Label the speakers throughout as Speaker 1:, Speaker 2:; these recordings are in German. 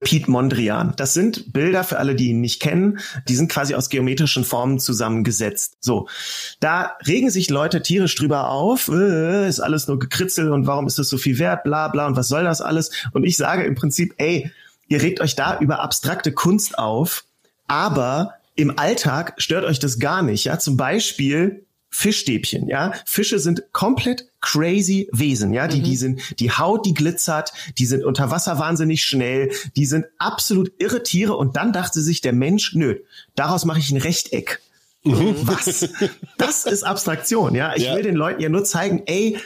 Speaker 1: Piet Mondrian. Das sind Bilder für alle, die ihn nicht kennen. Die sind quasi aus geometrischen Formen zusammengesetzt. So, da regen sich Leute tierisch drüber auf. Äh, ist alles nur gekritzelt und warum ist das so viel wert? Bla bla und was soll das alles? Und ich sage im Prinzip, ey, ihr regt euch da über abstrakte Kunst auf, aber im Alltag stört euch das gar nicht. Ja, zum Beispiel Fischstäbchen, ja. Fische sind komplett crazy Wesen, ja. Die, mhm. die sind, die Haut, die glitzert, die sind unter Wasser wahnsinnig schnell, die sind absolut irre Tiere und dann dachte sich der Mensch, nö, daraus mache ich ein Rechteck. Mhm. Was? Das ist Abstraktion, ja. Ich ja. will den Leuten ja nur zeigen, ey,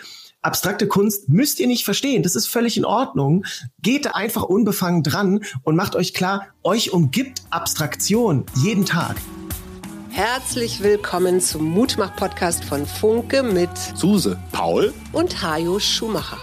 Speaker 1: abstrakte Kunst müsst ihr nicht verstehen. Das ist völlig in Ordnung. Geht da einfach unbefangen dran und macht euch klar, euch umgibt Abstraktion jeden Tag.
Speaker 2: Herzlich willkommen zum Mutmach-Podcast von Funke mit
Speaker 3: Suse, Paul
Speaker 2: und Hajo Schumacher.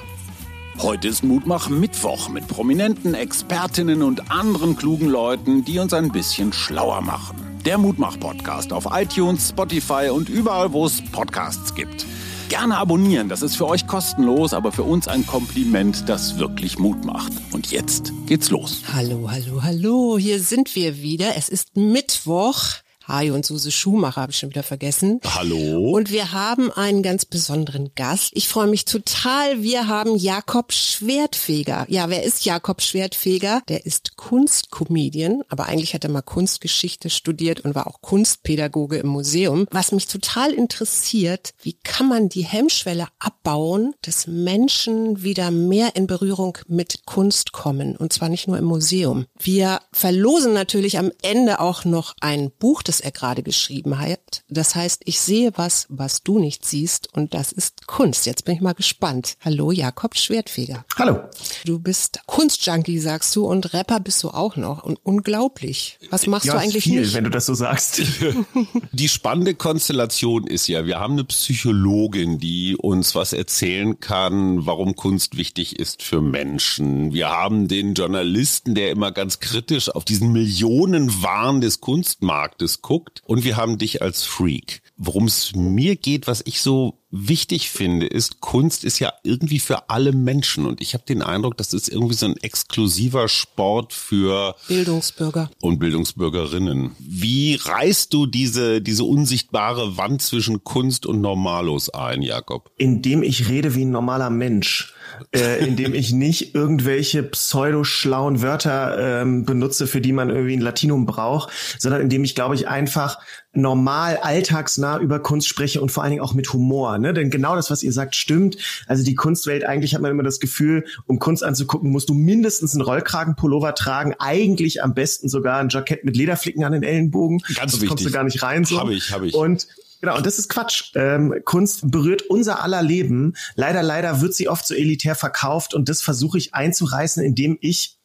Speaker 3: Heute ist Mutmach Mittwoch mit prominenten Expertinnen und anderen klugen Leuten, die uns ein bisschen schlauer machen. Der Mutmach-Podcast auf iTunes, Spotify und überall, wo es Podcasts gibt. Gerne abonnieren, das ist für euch kostenlos, aber für uns ein Kompliment, das wirklich Mut macht. Und jetzt geht's los.
Speaker 2: Hallo, hallo, hallo, hier sind wir wieder. Es ist Mittwoch. Hajo und Suse Schumacher habe ich schon wieder vergessen.
Speaker 3: Hallo.
Speaker 2: Und wir haben einen ganz besonderen Gast. Ich freue mich total. Wir haben Jakob Schwertfeger. Ja, wer ist Jakob Schwertfeger? Der ist Kunstkomedian, aber eigentlich hat er mal Kunstgeschichte studiert und war auch Kunstpädagoge im Museum. Was mich total interessiert, wie kann man die Hemmschwelle abbauen, dass Menschen wieder mehr in Berührung mit Kunst kommen und zwar nicht nur im Museum. Wir verlosen natürlich am Ende auch noch ein Buch, das was er gerade geschrieben hat. Das heißt, ich sehe was, was du nicht siehst und das ist Kunst. Jetzt bin ich mal gespannt. Hallo, Jakob Schwertfeger.
Speaker 1: Hallo.
Speaker 2: Du bist Kunstjunkie, sagst du, und Rapper bist du auch noch. Und unglaublich. Was machst
Speaker 1: ja,
Speaker 2: du eigentlich
Speaker 1: viel,
Speaker 2: nicht?
Speaker 1: wenn du das so sagst.
Speaker 3: Die spannende Konstellation ist ja, wir haben eine Psychologin, die uns was erzählen kann, warum Kunst wichtig ist für Menschen. Wir haben den Journalisten, der immer ganz kritisch auf diesen Millionenwahn des Kunstmarktes guckt und wir haben dich als Freak. Worum es mir geht, was ich so wichtig finde, ist, Kunst ist ja irgendwie für alle Menschen und ich habe den Eindruck, das ist irgendwie so ein exklusiver Sport für
Speaker 2: Bildungsbürger
Speaker 3: und Bildungsbürgerinnen. Wie reißt du diese, diese unsichtbare Wand zwischen Kunst und Normalos ein, Jakob?
Speaker 1: Indem ich rede wie ein normaler Mensch äh, indem ich nicht irgendwelche pseudo-schlauen Wörter ähm, benutze, für die man irgendwie ein Latinum braucht, sondern indem ich, glaube ich, einfach normal, alltagsnah über Kunst spreche und vor allen Dingen auch mit Humor. Ne? Denn genau das, was ihr sagt, stimmt. Also die Kunstwelt, eigentlich hat man immer das Gefühl, um Kunst anzugucken, musst du mindestens einen Rollkragenpullover tragen, eigentlich am besten sogar ein Jackett mit Lederflicken an den Ellenbogen.
Speaker 3: Ganz
Speaker 1: Sonst
Speaker 3: wichtig.
Speaker 1: kommst du gar nicht rein. So.
Speaker 3: Habe ich, habe ich.
Speaker 1: Und Genau, und das ist Quatsch. Ähm, Kunst berührt unser aller Leben. Leider, leider wird sie oft so elitär verkauft und das versuche ich einzureißen, indem ich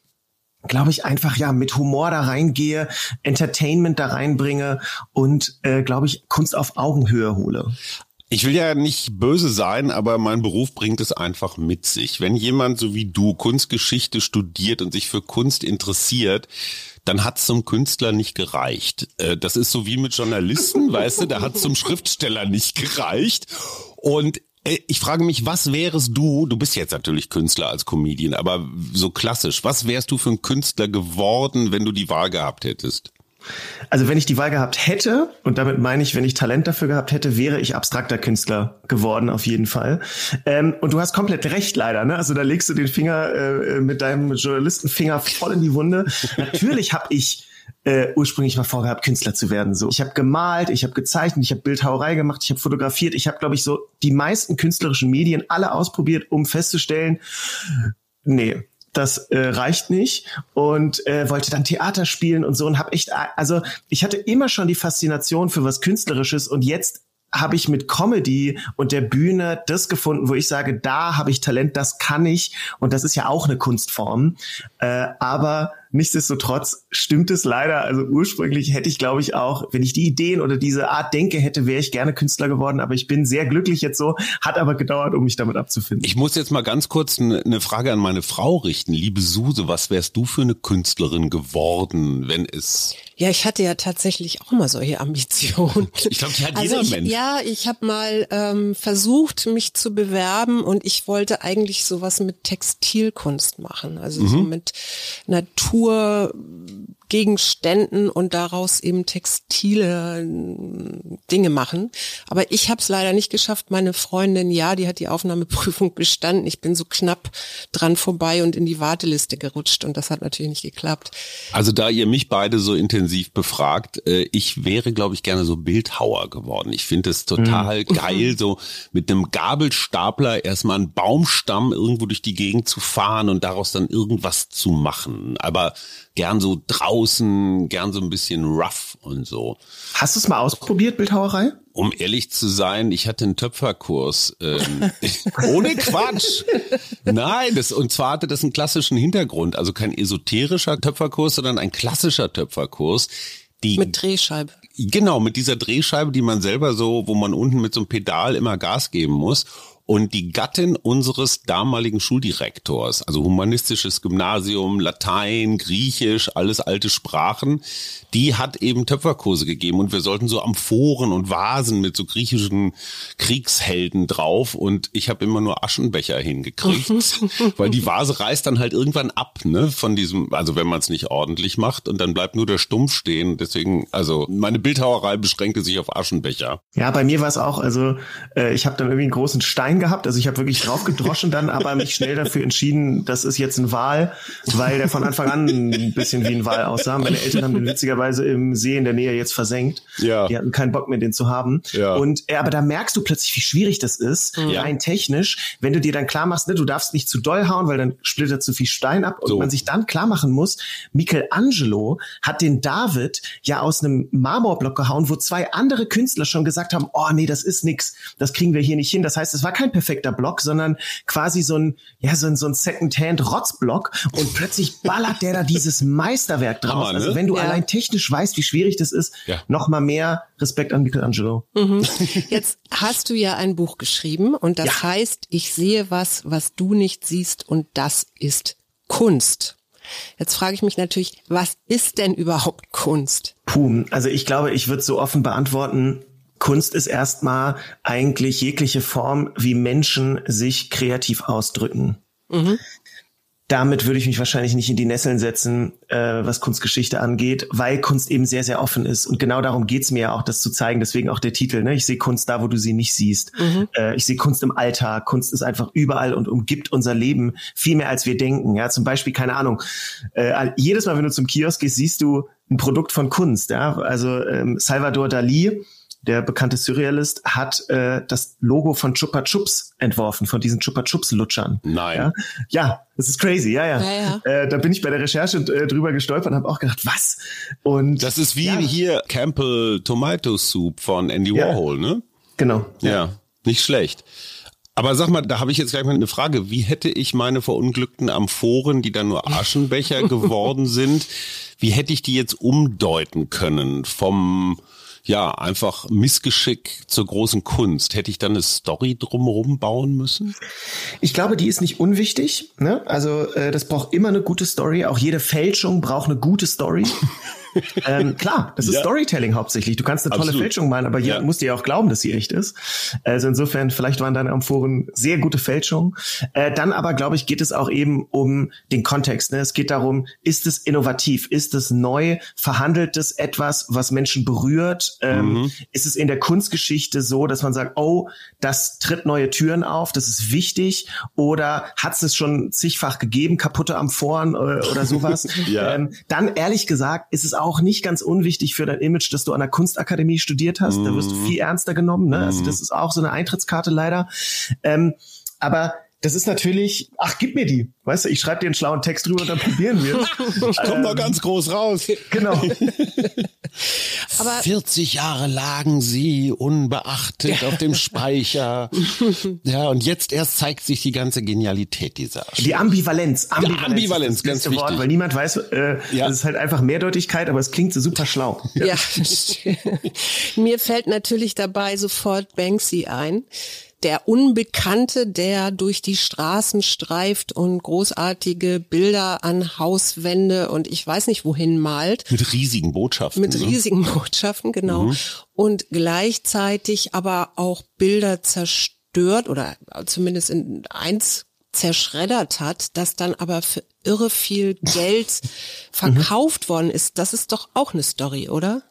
Speaker 1: glaube ich, einfach ja mit Humor da reingehe, Entertainment da reinbringe und äh, glaube ich, Kunst auf Augenhöhe hole.
Speaker 3: Ich will ja nicht böse sein, aber mein Beruf bringt es einfach mit sich. Wenn jemand so wie du Kunstgeschichte studiert und sich für Kunst interessiert, dann hat zum Künstler nicht gereicht. Äh, das ist so wie mit Journalisten, weißt du, da hat zum Schriftsteller nicht gereicht. Und äh, ich frage mich, was wärst du, du bist jetzt natürlich Künstler als Comedian, aber so klassisch, was wärst du für ein Künstler geworden, wenn du die Wahl gehabt hättest?
Speaker 1: Also wenn ich die Wahl gehabt hätte, und damit meine ich, wenn ich Talent dafür gehabt hätte, wäre ich abstrakter Künstler geworden, auf jeden Fall. Ähm, und du hast komplett recht, leider. Ne? Also da legst du den Finger äh, mit deinem Journalistenfinger voll in die Wunde. Natürlich habe ich äh, ursprünglich mal vorgehabt, Künstler zu werden. So, ich habe gemalt, ich habe gezeichnet, ich habe Bildhauerei gemacht, ich habe fotografiert, ich habe, glaube ich, so die meisten künstlerischen Medien alle ausprobiert, um festzustellen, nee, das äh, reicht nicht und äh, wollte dann Theater spielen und so und habe echt also ich hatte immer schon die Faszination für was künstlerisches und jetzt habe ich mit Comedy und der Bühne das gefunden, wo ich sage, da habe ich Talent, das kann ich und das ist ja auch eine Kunstform, äh, aber Nichtsdestotrotz stimmt es leider. Also ursprünglich hätte ich, glaube ich, auch, wenn ich die Ideen oder diese Art denke hätte, wäre ich gerne Künstler geworden. Aber ich bin sehr glücklich jetzt so, hat aber gedauert, um mich damit abzufinden.
Speaker 3: Ich muss jetzt mal ganz kurz eine Frage an meine Frau richten. Liebe Suse, was wärst du für eine Künstlerin geworden, wenn es
Speaker 2: Ja, ich hatte ja tatsächlich auch mal solche Ambitionen.
Speaker 3: Ich glaube, die hat
Speaker 2: also
Speaker 3: jeder
Speaker 2: ich,
Speaker 3: Mensch.
Speaker 2: Ja, ich habe mal ähm, versucht, mich zu bewerben und ich wollte eigentlich sowas mit Textilkunst machen, also so mit Kultur Naturgegenständen und daraus eben textile äh, Dinge machen. Aber ich habe es leider nicht geschafft. Meine Freundin, ja, die hat die Aufnahmeprüfung bestanden. Ich bin so knapp dran vorbei und in die Warteliste gerutscht und das hat natürlich nicht geklappt.
Speaker 3: Also da ihr mich beide so intensiv befragt, äh, ich wäre, glaube ich, gerne so Bildhauer geworden. Ich finde es total geil, so mit einem Gabelstapler erstmal einen Baumstamm irgendwo durch die Gegend zu fahren und daraus dann irgendwas zu machen. Aber gern so draußen, gern so ein bisschen rough und so.
Speaker 1: Hast du es mal ausprobiert, Bildhauerei?
Speaker 3: Um ehrlich zu sein, ich hatte einen Töpferkurs. Ähm, ohne Quatsch. Nein, das, und zwar hatte das einen klassischen Hintergrund. Also kein esoterischer Töpferkurs, sondern ein klassischer Töpferkurs. Die
Speaker 2: Mit Drehscheibe.
Speaker 3: Genau, mit dieser Drehscheibe, die man selber so, wo man unten mit so einem Pedal immer Gas geben muss. Und die Gattin unseres damaligen Schuldirektors, also humanistisches Gymnasium, Latein, Griechisch, alles alte Sprachen, die hat eben Töpferkurse gegeben und wir sollten so Amphoren und Vasen mit so griechischen Kriegshelden drauf und ich habe immer nur Aschenbecher hingekriegt, weil die Vase reißt dann halt irgendwann ab, ne, von diesem, also wenn man es nicht ordentlich macht und dann bleibt nur der Stumpf stehen. Deswegen, also meine Bildhauerei beschränkte sich auf Aschenbecher.
Speaker 1: Ja, bei mir war es auch, also äh, ich habe dann irgendwie einen großen Stein gehabt, also ich habe wirklich drauf gedroschen dann, aber mich schnell dafür entschieden, das ist jetzt ein Wal, weil der von Anfang an ein bisschen wie ein Wal aussah. Meine Eltern haben den witzigerweise im See in der Nähe jetzt versenkt.
Speaker 3: Ja.
Speaker 1: Die hatten keinen Bock mehr, den zu haben.
Speaker 3: Ja.
Speaker 1: Und äh, aber da merkst du plötzlich, wie schwierig das ist,
Speaker 3: Ja.
Speaker 1: rein technisch, wenn du dir dann klar machst, ne, du darfst nicht zu doll hauen, weil dann splittert zu viel Stein ab und
Speaker 3: So.
Speaker 1: man sich dann klar machen muss, Michelangelo hat den David ja aus einem Marmorblock gehauen, wo zwei andere Künstler schon gesagt haben, oh nee, das ist nix, das kriegen wir hier nicht hin. Das heißt, es war kein perfekter Block, sondern quasi so ein, ja, so ein, so ein Second-Hand-Rotzblock und plötzlich ballert der da dieses Meisterwerk draus.
Speaker 3: Hammer, ne?
Speaker 1: Also wenn du
Speaker 2: Ja.
Speaker 1: allein technisch weißt, wie schwierig das ist,
Speaker 3: Ja.
Speaker 1: noch mal mehr Respekt an Michelangelo.
Speaker 2: Jetzt hast du ja ein Buch geschrieben und das
Speaker 1: Ja.
Speaker 2: heißt, ich sehe was, was du nicht siehst und das ist Kunst. Jetzt frage ich mich natürlich, was ist denn überhaupt Kunst?
Speaker 1: Puh, also ich glaube, ich würde so offen beantworten, Kunst ist erstmal eigentlich jegliche Form, wie Menschen sich kreativ ausdrücken. Damit würde ich mich wahrscheinlich nicht in die Nesseln setzen, äh, was Kunstgeschichte angeht, weil Kunst eben sehr, sehr offen ist. Und genau darum geht's mir ja auch, das zu zeigen. Deswegen auch der Titel. Ne? Ich sehe Kunst da, wo du sie nicht siehst. Äh, ich sehe Kunst im Alltag. Kunst ist einfach überall und umgibt unser Leben viel mehr, als wir denken. Ja, zum Beispiel, keine Ahnung, äh, jedes Mal, wenn du zum Kiosk gehst, siehst du ein Produkt von Kunst. Ja? Also ähm, Salvador Dali, der bekannte Surrealist, hat äh, das Logo von Chupa Chups entworfen, von diesen Chupa Chups Lutschern.
Speaker 3: Nein.
Speaker 1: Ja, ja das ist crazy, ja, ja.
Speaker 2: Ja,
Speaker 1: Äh, da bin ich bei der Recherche äh, drüber gestolpert und habe auch gedacht, was? Und
Speaker 3: Das ist wie
Speaker 1: Ja.
Speaker 3: hier Campbell Tomato Soup von Andy
Speaker 1: Ja.
Speaker 3: Warhol, ne?
Speaker 1: genau.
Speaker 3: Ja, nicht schlecht. Aber sag mal, da habe ich jetzt gleich mal eine Frage. Wie hätte ich meine verunglückten Amphoren, die dann nur Aschenbecher geworden sind, wie hätte ich die jetzt umdeuten können vom ja, einfach Missgeschick zur großen Kunst. Hätte ich dann eine Story drumherum bauen müssen?
Speaker 1: Ich glaube, die ist nicht unwichtig. Ne? Also äh, das braucht immer eine gute Story. Auch jede Fälschung braucht eine gute Story. ähm, klar, das ist
Speaker 3: Ja.
Speaker 1: Storytelling hauptsächlich. Du kannst eine tolle
Speaker 3: Absolut.
Speaker 1: Fälschung malen, aber jemand
Speaker 3: Ja.
Speaker 1: muss dir ja auch glauben, dass sie echt ist. Also insofern, vielleicht waren deine Amphoren sehr gute Fälschungen. Äh, dann aber, glaube ich, geht es auch eben um den Kontext. Ne? Es geht darum, ist es innovativ? Ist es neu? Verhandelt es etwas, was Menschen berührt? Ähm, Ist es in der Kunstgeschichte so, dass man sagt, oh, das tritt neue Türen auf, das ist wichtig? Oder hat es es schon zigfach gegeben, kaputte Amphoren äh, oder sowas?
Speaker 3: Ja.
Speaker 1: ähm, dann ehrlich gesagt ist es auch nicht ganz unwichtig für dein Image, dass du an der Kunstakademie studiert hast. Da wirst du viel ernster genommen. Ne? Also das ist auch so eine Eintrittskarte leider. Ähm, aber das ist natürlich, ach, gib mir die. Weißt du, ich schreibe dir einen schlauen Text drüber und dann probieren wir es.
Speaker 3: Ich komme da ganz groß raus.
Speaker 1: Genau.
Speaker 2: Aber
Speaker 3: 40 Jahre lagen sie unbeachtet auf dem Speicher. Ja, und jetzt erst zeigt sich die ganze Genialität dieser
Speaker 1: Die Ambivalenz. Ambivalenz,
Speaker 3: Ambivalenz,
Speaker 1: ist das
Speaker 3: ganz
Speaker 1: Wort,
Speaker 3: wichtig.
Speaker 1: weil niemand weiß, äh,
Speaker 3: Ja.
Speaker 1: es ist halt einfach Mehrdeutigkeit, aber es klingt so super schlau.
Speaker 2: Ja, mir fällt natürlich dabei sofort Banksy ein. Der Unbekannte, der durch die Straßen streift und großartige Bilder an Hauswände und ich weiß nicht wohin malt.
Speaker 3: Mit riesigen Botschaften.
Speaker 2: Mit ne? riesigen Botschaften, genau. Mhm. Und gleichzeitig aber auch Bilder zerstört oder zumindest in eins zerschreddert hat, das dann aber für irre viel Geld verkauft worden ist. Das ist doch auch eine Story, oder?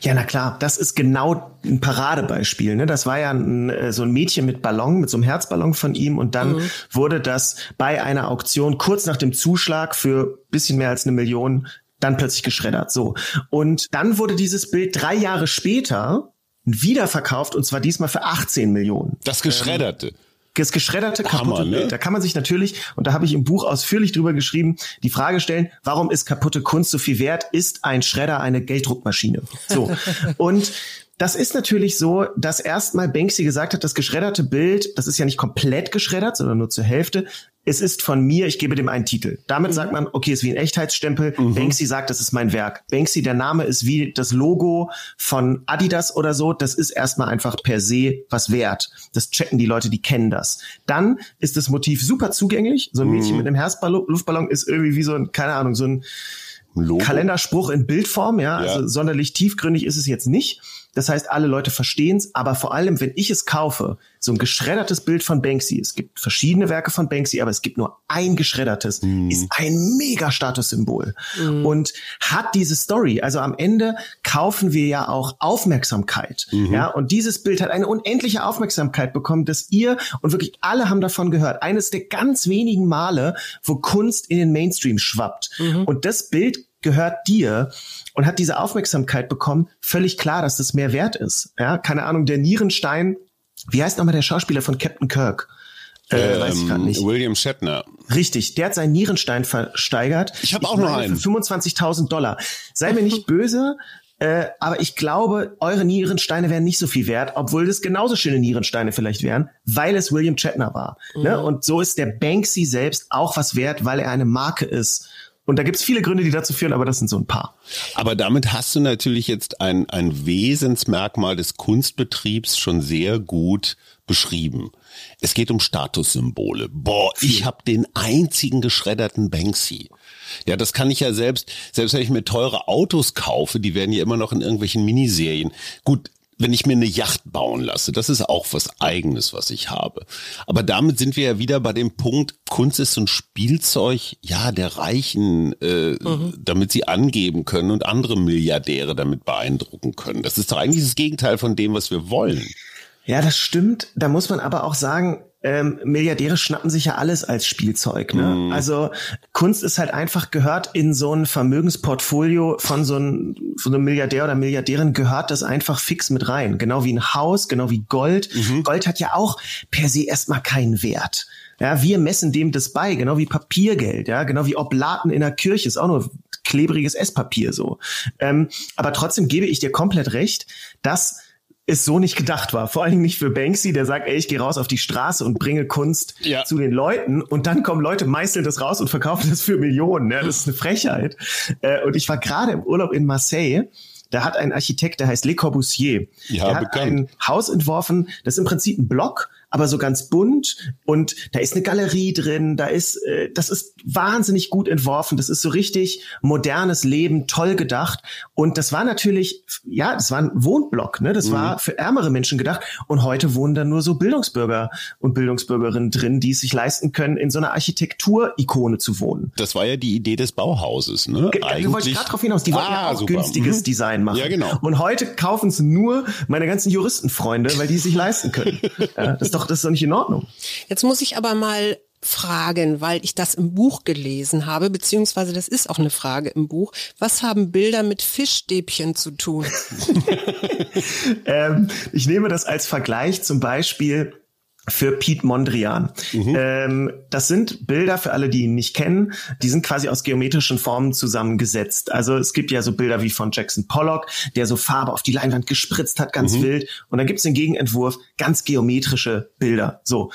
Speaker 1: Ja, na klar, das ist genau ein Paradebeispiel. Ne? Das war ja ein, äh, so ein Mädchen mit Ballon, mit so einem Herzballon von ihm und dann mhm. wurde das bei einer Auktion kurz nach dem Zuschlag für bisschen mehr als eine Million dann plötzlich geschreddert. So. Und dann wurde dieses Bild drei Jahre später wieder verkauft und zwar diesmal für 18 Millionen.
Speaker 3: Das geschredderte. Ähm,
Speaker 1: das geschredderte kaputte Hammer, ne? Da kann man sich natürlich, und da habe ich im Buch ausführlich drüber geschrieben, die Frage stellen, warum ist kaputte Kunst so viel wert? Ist ein Schredder eine Gelddruckmaschine? So. und das ist natürlich so, dass erstmal Banksy gesagt hat, das geschredderte Bild, das ist ja nicht komplett geschreddert, sondern nur zur Hälfte, es ist von mir, ich gebe dem einen Titel. Damit mhm. sagt man, okay, ist wie ein Echtheitsstempel. Mhm. Banksy sagt, das ist mein Werk. Banksy, der Name ist wie das Logo von Adidas oder so. Das ist erstmal einfach per se was wert. Das checken die Leute, die kennen das. Dann ist das Motiv super zugänglich. So ein Mädchen mhm. mit einem Herzluftballon ist irgendwie wie so ein, keine Ahnung, so ein Logo. Kalenderspruch in Bildform, ja. ja. Also sonderlich tiefgründig ist es jetzt nicht. Das heißt, alle Leute verstehen es, aber vor allem, wenn ich es kaufe, so ein geschreddertes Bild von Banksy, es gibt verschiedene Werke von Banksy, aber es gibt nur ein geschreddertes, mm. ist ein mega Statussymbol mm. und hat diese Story. Also am Ende kaufen wir ja auch Aufmerksamkeit. Mm Ja, und dieses Bild hat eine unendliche Aufmerksamkeit bekommen, dass ihr und wirklich alle haben davon gehört. Eines der ganz wenigen Male, wo Kunst in den Mainstream schwappt. -hmm. Und das Bild gehört dir und hat diese Aufmerksamkeit bekommen, völlig klar, dass das mehr wert ist. Ja, keine Ahnung, der Nierenstein, wie heißt nochmal der Schauspieler von Captain Kirk?
Speaker 3: Äh, ähm, weiß ich gerade nicht. William Shatner.
Speaker 1: Richtig, der hat seinen Nierenstein versteigert.
Speaker 3: Ich habe auch noch einen.
Speaker 1: Für 25.000 Dollar. Sei mir nicht böse, äh, aber ich glaube, eure Nierensteine wären nicht so viel wert, obwohl das genauso schöne Nierensteine vielleicht wären, weil es William Shatner war. Ne? Mhm. Ne? Und so ist der Banksy selbst auch was wert, weil er eine Marke ist. Und da gibt es viele Gründe, die dazu führen, aber das sind so ein paar.
Speaker 3: Aber damit hast du natürlich jetzt ein, ein Wesensmerkmal des Kunstbetriebs schon sehr gut beschrieben. Es geht um Statussymbole. Boah, ich habe den einzigen geschredderten Banksy. Ja, das kann ich ja selbst, selbst wenn ich mir teure Autos kaufe, die werden ja immer noch in irgendwelchen Miniserien. Gut, wenn ich mir eine Yacht bauen lasse, das ist auch was eigenes, was ich habe. Aber damit sind wir ja wieder bei dem Punkt, Kunst ist so ein Spielzeug, ja, der Reichen, äh, mhm. damit sie angeben können und andere Milliardäre damit beeindrucken können. Das ist doch eigentlich das Gegenteil von dem, was wir wollen.
Speaker 1: Ja, das stimmt. Da muss man aber auch sagen, ähm, Milliardäre schnappen sich ja alles als Spielzeug. Ne? Mm. Also Kunst ist halt einfach gehört in so ein Vermögensportfolio von so, einem, von einem Milliardär oder Milliardärin gehört das einfach fix mit rein. Genau wie ein Haus, genau wie Gold. Mhm. Gold hat ja auch per se erstmal keinen Wert. Ja, wir messen dem das bei, genau wie Papiergeld, ja, genau wie Oblaten in der Kirche ist auch nur klebriges Esspapier so. Ähm, aber trotzdem gebe ich dir komplett recht, dass es so nicht gedacht war. Vor allen Dingen nicht für Banksy, der sagt, ey, ich gehe raus auf die Straße und bringe Kunst ja. zu den Leuten und dann kommen Leute, meißeln das raus und verkaufen das für Millionen. Ja, das ist eine Frechheit. Äh, und ich war gerade im Urlaub in Marseille da hat ein Architekt, der heißt Le Corbusier, ja, der hat bekannt. ein Haus entworfen, das ist im Prinzip ein Block, aber so ganz bunt und da ist eine Galerie drin, da ist, äh, das ist wahnsinnig gut entworfen, das ist so richtig modernes Leben, toll gedacht und das war natürlich, ja, das war ein Wohnblock, ne, das mhm. war für ärmere Menschen gedacht und heute wohnen da nur so Bildungsbürger und Bildungsbürgerinnen drin, die es sich leisten können, in so einer Architekturikone zu wohnen.
Speaker 3: Das war ja die Idee des Bauhauses, ne?
Speaker 1: Ge Eigentlich. wollte ich gerade drauf hinaus, die wollten ah, ja auch super. günstiges mhm. Design machen.
Speaker 3: Ja, genau.
Speaker 1: Und heute kaufen es nur meine ganzen Juristenfreunde, weil die es sich leisten können. ja, das doch, das ist doch nicht in Ordnung.
Speaker 2: Jetzt muss ich aber mal fragen, weil ich das im Buch gelesen habe, beziehungsweise das ist auch eine Frage im Buch. Was haben Bilder mit Fischstäbchen zu tun?
Speaker 1: ähm, ich nehme das als Vergleich zum Beispiel für Pete Mondrian. Mhm. Ähm, das sind Bilder für alle, die ihn nicht kennen. Die sind quasi aus geometrischen Formen zusammengesetzt. Also es gibt ja so Bilder wie von Jackson Pollock, der so Farbe auf die Leinwand gespritzt hat, ganz mhm. wild. Und dann gibt's den Gegenentwurf, ganz geometrische Bilder. So,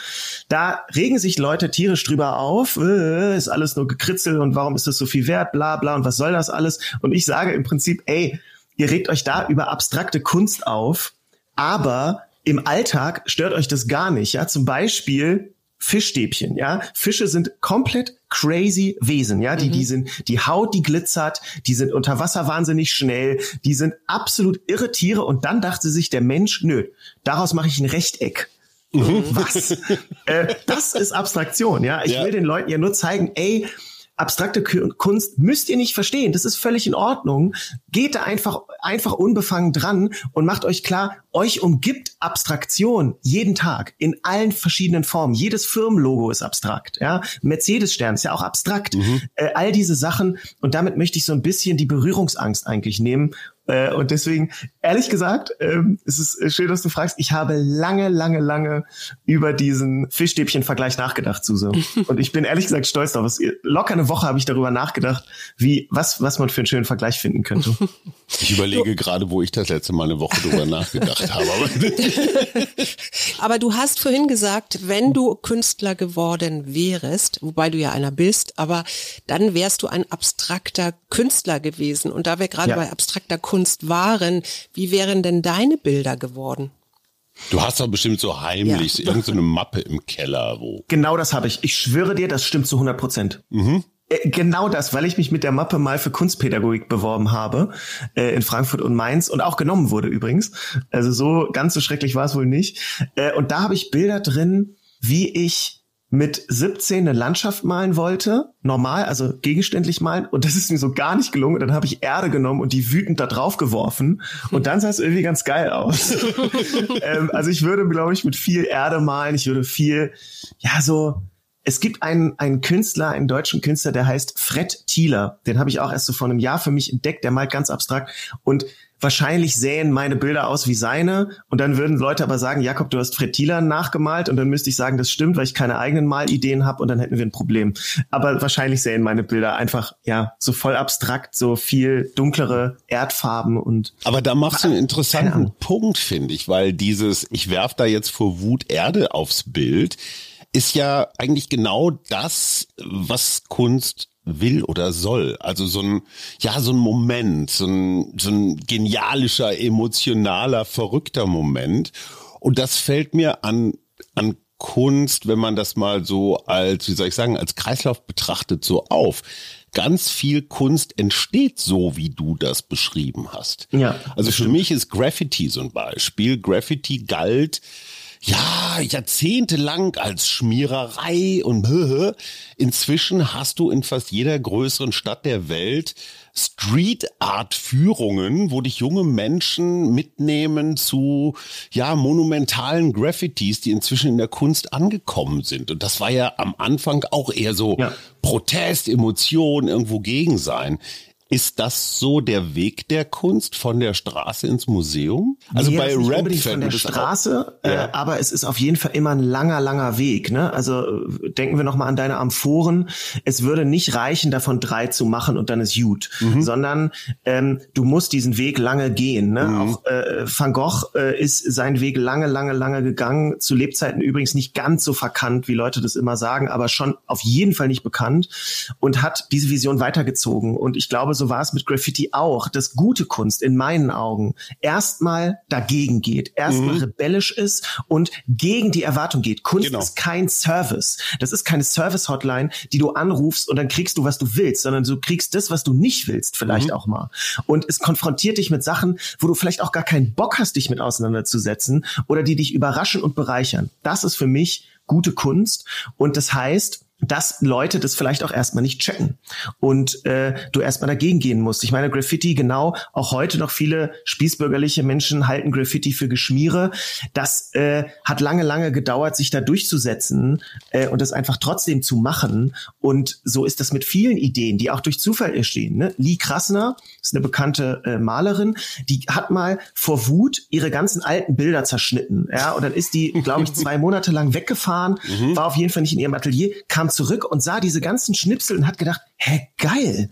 Speaker 1: da regen sich Leute tierisch drüber auf. Äh, ist alles nur gekritzelt und warum ist das so viel wert? Bla bla und was soll das alles? Und ich sage im Prinzip, ey, ihr regt euch da über abstrakte Kunst auf, aber im Alltag stört euch das gar nicht, ja. Zum Beispiel Fischstäbchen, ja. Fische sind komplett crazy Wesen, ja. Die, mhm. die sind, die Haut, die glitzert, die sind unter Wasser wahnsinnig schnell, die sind absolut irre Tiere und dann dachte sich der Mensch, nö, daraus mache ich ein Rechteck. Mhm. Was? äh, das ist Abstraktion, ja. Ich ja. will den Leuten ja nur zeigen, ey, abstrakte Kunst müsst ihr nicht verstehen. Das ist völlig in Ordnung. Geht da einfach, einfach unbefangen dran und macht euch klar, euch umgibt Abstraktion jeden Tag in allen verschiedenen Formen. Jedes Firmenlogo ist abstrakt. Ja, Mercedes-Stern ist ja auch abstrakt. Mhm. Äh, all diese Sachen. Und damit möchte ich so ein bisschen die Berührungsangst eigentlich nehmen äh, und deswegen, ehrlich gesagt, ähm, es ist schön, dass du fragst. Ich habe lange, lange, lange über diesen Fischstäbchen-Vergleich nachgedacht, Suse. Und ich bin ehrlich gesagt stolz darauf. Locker eine Woche habe ich darüber nachgedacht, wie, was, was man für einen schönen Vergleich finden könnte.
Speaker 3: Ich überlege gerade, wo ich das letzte Mal eine Woche darüber nachgedacht habe.
Speaker 2: Aber du hast vorhin gesagt, wenn du Künstler geworden wärst, wobei du ja einer bist, aber dann wärst du ein abstrakter Künstler gewesen. Und da wir gerade ja. bei abstrakter Kunst waren, wie wären denn deine Bilder geworden?
Speaker 3: Du hast doch bestimmt so heimlich ja. irgendeine Mappe im Keller, wo.
Speaker 1: Genau das habe ich. Ich schwöre dir, das stimmt zu 100 Prozent. Mhm. Äh, genau das, weil ich mich mit der Mappe mal für Kunstpädagogik beworben habe äh, in Frankfurt und Mainz und auch genommen wurde übrigens. Also so ganz so schrecklich war es wohl nicht. Äh, und da habe ich Bilder drin, wie ich mit 17 eine Landschaft malen wollte, normal, also gegenständlich malen, und das ist mir so gar nicht gelungen. Und dann habe ich Erde genommen und die wütend da drauf geworfen. Und dann sah es irgendwie ganz geil aus. ähm, also ich würde, glaube ich, mit viel Erde malen. Ich würde viel, ja, so es gibt einen, einen Künstler, einen deutschen Künstler, der heißt Fred Thieler. Den habe ich auch erst so vor einem Jahr für mich entdeckt. Der malt ganz abstrakt. Und wahrscheinlich sähen meine Bilder aus wie seine. Und dann würden Leute aber sagen, Jakob, du hast Fred Thieler nachgemalt. Und dann müsste ich sagen, das stimmt, weil ich keine eigenen Malideen habe. Und dann hätten wir ein Problem. Aber wahrscheinlich sähen meine Bilder einfach, ja, so voll abstrakt, so viel dunklere Erdfarben und.
Speaker 3: Aber da machst du einen interessanten Punkt, finde ich, weil dieses, ich werf da jetzt vor Wut Erde aufs Bild ist ja eigentlich genau das, was Kunst will oder soll. Also so ein, ja, so ein Moment, so ein, so ein genialischer, emotionaler, verrückter Moment. Und das fällt mir an, an Kunst, wenn man das mal so als, wie soll ich sagen, als Kreislauf betrachtet, so auf. Ganz viel Kunst entsteht so, wie du das beschrieben hast. Ja. Also für mich ist Graffiti so ein Beispiel. Graffiti galt ja, jahrzehntelang als Schmiererei und inzwischen hast du in fast jeder größeren Stadt der Welt Street Art Führungen, wo dich junge Menschen mitnehmen zu ja monumentalen Graffitis, die inzwischen in der Kunst angekommen sind. Und das war ja am Anfang auch eher so ja. Protest, Emotion, irgendwo gegen sein. Ist das so der Weg der Kunst von der Straße ins Museum?
Speaker 1: Also nee, bei Rap von der Straße, auch, äh, ja. aber es ist auf jeden Fall immer ein langer, langer Weg. Ne? Also denken wir noch mal an deine Amphoren. Es würde nicht reichen, davon drei zu machen und dann ist gut, mhm. sondern ähm, du musst diesen Weg lange gehen. Ne? Mhm. Auch äh, Van Gogh äh, ist seinen Weg lange, lange, lange gegangen. Zu Lebzeiten übrigens nicht ganz so verkannt, wie Leute das immer sagen, aber schon auf jeden Fall nicht bekannt und hat diese Vision weitergezogen. Und ich glaube, so war es mit Graffiti auch, dass gute Kunst in meinen Augen erstmal dagegen geht, erstmal mhm. rebellisch ist und gegen die Erwartung geht. Kunst genau. ist kein Service. Das ist keine Service-Hotline, die du anrufst und dann kriegst du, was du willst, sondern du kriegst das, was du nicht willst, vielleicht mhm. auch mal. Und es konfrontiert dich mit Sachen, wo du vielleicht auch gar keinen Bock hast, dich mit auseinanderzusetzen oder die dich überraschen und bereichern. Das ist für mich gute Kunst. Und das heißt, dass Leute das vielleicht auch erstmal nicht checken und äh, du erstmal dagegen gehen musst. Ich meine, Graffiti, genau, auch heute noch viele spießbürgerliche Menschen halten Graffiti für Geschmiere. Das äh, hat lange, lange gedauert, sich da durchzusetzen äh, und das einfach trotzdem zu machen. Und so ist das mit vielen Ideen, die auch durch Zufall entstehen. Ne? Lee Krasner ist eine bekannte äh, Malerin, die hat mal vor Wut ihre ganzen alten Bilder zerschnitten. Ja, und dann ist die, glaube ich, zwei Monate lang weggefahren, mhm. war auf jeden Fall nicht in ihrem Atelier, kam zurück und sah diese ganzen Schnipsel und hat gedacht, hä, geil,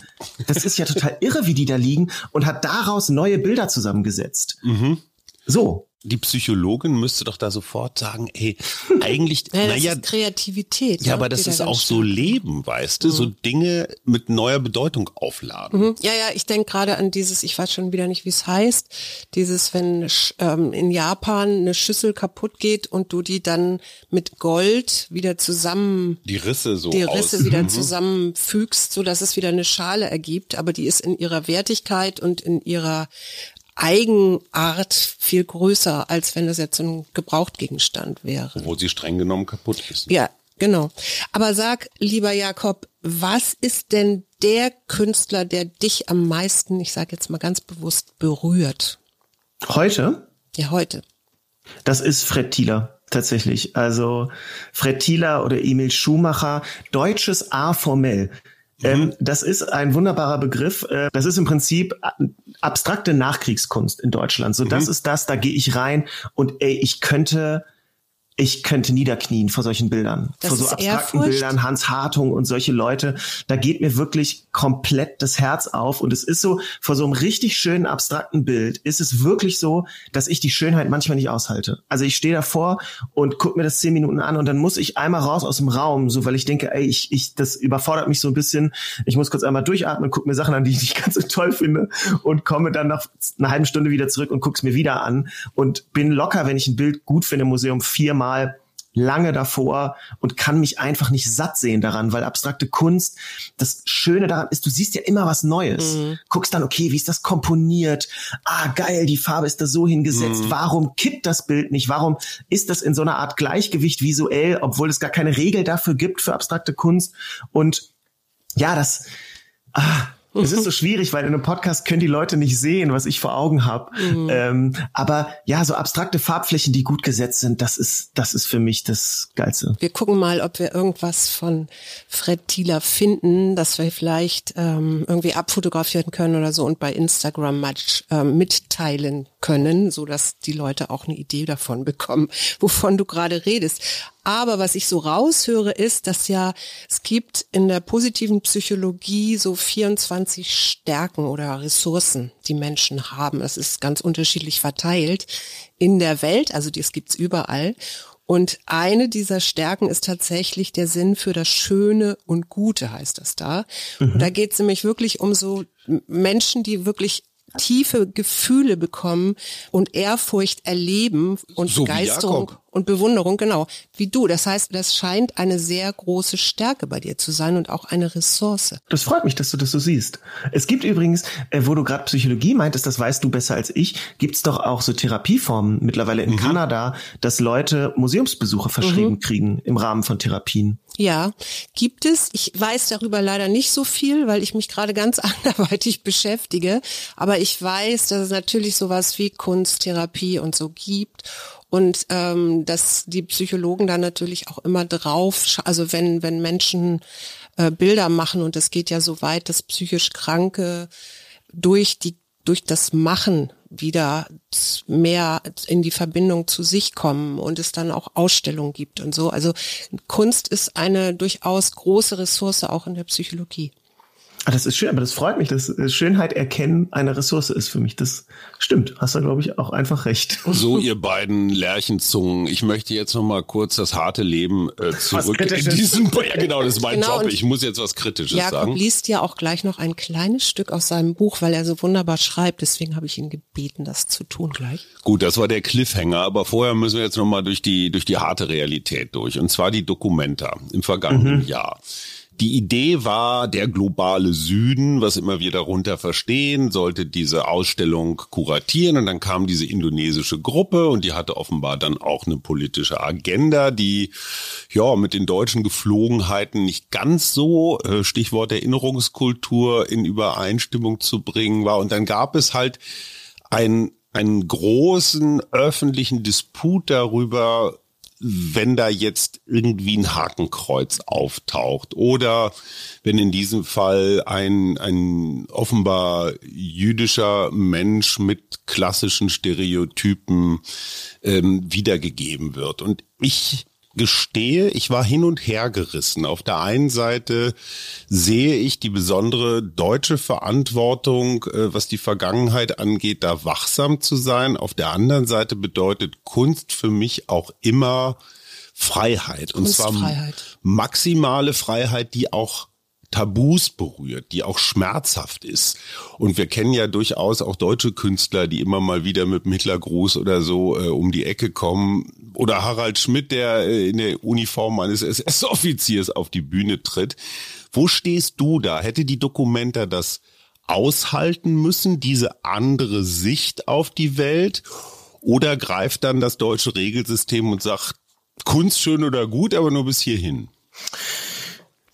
Speaker 1: das ist ja total irre, wie die da liegen und hat daraus neue Bilder zusammengesetzt. Mhm. So.
Speaker 3: Die Psychologin müsste doch da sofort sagen, ey, eigentlich,
Speaker 2: Ja, das
Speaker 3: naja,
Speaker 2: ist Kreativität.
Speaker 3: ja,
Speaker 2: ne,
Speaker 3: aber das ist auch so Leben, weißt du, so Dinge mit neuer Bedeutung aufladen.
Speaker 2: Mhm. Ja, ja, ich denke gerade an dieses, ich weiß schon wieder nicht, wie es heißt, dieses, wenn ähm, in Japan eine Schüssel kaputt geht und du die dann mit Gold wieder zusammen
Speaker 3: Die Risse so
Speaker 2: die
Speaker 3: aus.
Speaker 2: Risse wieder zusammenfügst, so dass es wieder eine Schale ergibt, aber die ist in ihrer Wertigkeit und in ihrer Eigenart viel größer, als wenn das jetzt ein Gebrauchtgegenstand wäre.
Speaker 3: Wo sie streng genommen kaputt ist.
Speaker 2: Ja, genau. Aber sag, lieber Jakob, was ist denn der Künstler, der dich am meisten, ich sage jetzt mal ganz bewusst, berührt?
Speaker 1: Heute
Speaker 2: Ja, heute.
Speaker 1: Das ist Fred Thieler tatsächlich. Also Fred Thieler oder Emil Schumacher, deutsches A formell. Ähm, das ist ein wunderbarer Begriff. Äh, Das ist im Prinzip abstrakte Nachkriegskunst in Deutschland. So, das ist das, da gehe ich rein und ey, ich könnte, ich könnte niederknien vor solchen Bildern.
Speaker 2: Das
Speaker 1: vor so abstrakten
Speaker 2: Ehrfurcht?
Speaker 1: Bildern, Hans Hartung und solche Leute. Da geht mir wirklich komplett das Herz auf. Und es ist so, vor so einem richtig schönen abstrakten Bild ist es wirklich so, dass ich die Schönheit manchmal nicht aushalte. Also ich stehe davor und gucke mir das zehn Minuten an und dann muss ich einmal raus aus dem Raum, so weil ich denke, ey, ich, ich, das überfordert mich so ein bisschen. Ich muss kurz einmal durchatmen, gucke mir Sachen an, die ich nicht ganz so toll finde und komme dann nach einer halben Stunde wieder zurück und gucke es mir wieder an und bin locker, wenn ich ein Bild gut finde im Museum, viermal lange davor und kann mich einfach nicht satt sehen daran, weil abstrakte Kunst, das Schöne daran ist, du siehst ja immer was Neues. Guckst dann, okay, wie ist das komponiert? Ah, geil, die Farbe ist da so hingesetzt. Warum kippt das Bild nicht? Warum ist das in so einer Art Gleichgewicht visuell, obwohl es gar keine Regel dafür gibt für abstrakte Kunst? Und ja, das, ah, es ist so schwierig, weil in einem Podcast können die Leute nicht sehen, was ich vor Augen habe. Ähm, aber ja, so abstrakte Farbflächen, die gut gesetzt sind, das ist, das ist für mich das Geilste.
Speaker 2: Wir gucken mal, ob wir irgendwas von Fred Thieler finden, dass wir vielleicht ähm, irgendwie abfotografieren können oder so und bei Instagram mal ähm, mitteilen können, so dass die Leute auch eine Idee davon bekommen, wovon du gerade redest. Aber was ich so raushöre, ist, dass ja es gibt in der positiven Psychologie so 24 Stärken oder Ressourcen, die Menschen haben. Es ist ganz unterschiedlich verteilt in der Welt, also das gibt's überall. Und eine dieser Stärken ist tatsächlich der Sinn für das Schöne und Gute, heißt das da. Und da geht es nämlich wirklich um so Menschen, die wirklich tiefe Gefühle bekommen und Ehrfurcht erleben und
Speaker 3: So
Speaker 2: Begeisterung. Und Bewunderung, genau, wie du. Das heißt, das scheint eine sehr große Stärke bei dir zu sein und auch eine Ressource.
Speaker 1: Das freut mich, dass du das so siehst. Es gibt übrigens, äh, wo du gerade Psychologie meintest, das weißt du besser als ich, gibt's doch auch so Therapieformen mittlerweile in Kanada, dass Leute Museumsbesuche verschrieben kriegen im Rahmen von Therapien.
Speaker 2: Ja, gibt es. Ich weiß darüber leider nicht so viel, weil ich mich gerade ganz anderweitig beschäftige. Aber ich weiß, dass es natürlich sowas wie Kunsttherapie und so gibt. Und ähm, dass die Psychologen da natürlich auch immer drauf, also wenn, wenn Menschen äh, Bilder machen und es geht ja so weit, dass psychisch Kranke durch die durch das Machen wieder mehr in die Verbindung zu sich kommen und es dann auch Ausstellungen gibt und so. Also Kunst ist eine durchaus große Ressource auch in der Psychologie.
Speaker 1: Ah, das ist schön, aber das freut mich, dass äh, Schönheit erkennen eine Ressource ist für mich. Das stimmt. Hast du, glaube ich, auch einfach recht.
Speaker 3: So, ihr beiden Lerchenzungen. Ich möchte jetzt noch mal kurz das harte Leben äh, zurück in diesen. Ja, genau, das ist mein
Speaker 2: Genau,
Speaker 3: Job. Ich muss jetzt was Kritisches
Speaker 2: Jakob
Speaker 3: sagen.
Speaker 2: liest ja auch gleich noch ein kleines Stück aus seinem Buch, weil er so wunderbar schreibt. Deswegen habe ich ihn gebeten, das zu tun gleich.
Speaker 3: Gut, das war der Cliffhanger, aber vorher müssen wir jetzt noch mal durch die durch die harte Realität durch und zwar die Documenta im vergangenen Jahr. Die Idee war, der globale Süden, was immer wir darunter verstehen, sollte diese Ausstellung kuratieren und dann kam diese indonesische Gruppe und die hatte offenbar dann auch eine politische Agenda, die ja mit den deutschen Geflogenheiten nicht ganz so, äh, Stichwort Erinnerungskultur, in Übereinstimmung zu bringen war. Und dann gab es halt ein, einen großen öffentlichen Disput darüber, wenn da jetzt irgendwie ein Hakenkreuz auftaucht oder wenn in diesem Fall ein, ein offenbar jüdischer Mensch mit klassischen Stereotypen ähm, wiedergegeben wird. Und ich gestehe, ich war hin und her gerissen. Auf der einen Seite sehe ich die besondere deutsche Verantwortung, äh, was die Vergangenheit angeht, da wachsam zu sein. Auf der anderen Seite bedeutet Kunst für mich auch immer Freiheit. Und zwar maximale Freiheit, die auch Tabus berührt, die auch schmerzhaft ist. Und wir kennen ja durchaus auch deutsche Künstler, die immer mal wieder mit Mittlergruß oder so äh, um die Ecke kommen. Oder Harald Schmidt, der äh, in der Uniform eines SS-Offiziers auf die Bühne tritt. Wo stehst du da? Hätte die Dokumenta das aushalten müssen, diese andere Sicht auf die Welt? Oder greift dann das deutsche Regelsystem und sagt, Kunst schön oder gut, aber nur bis hierhin?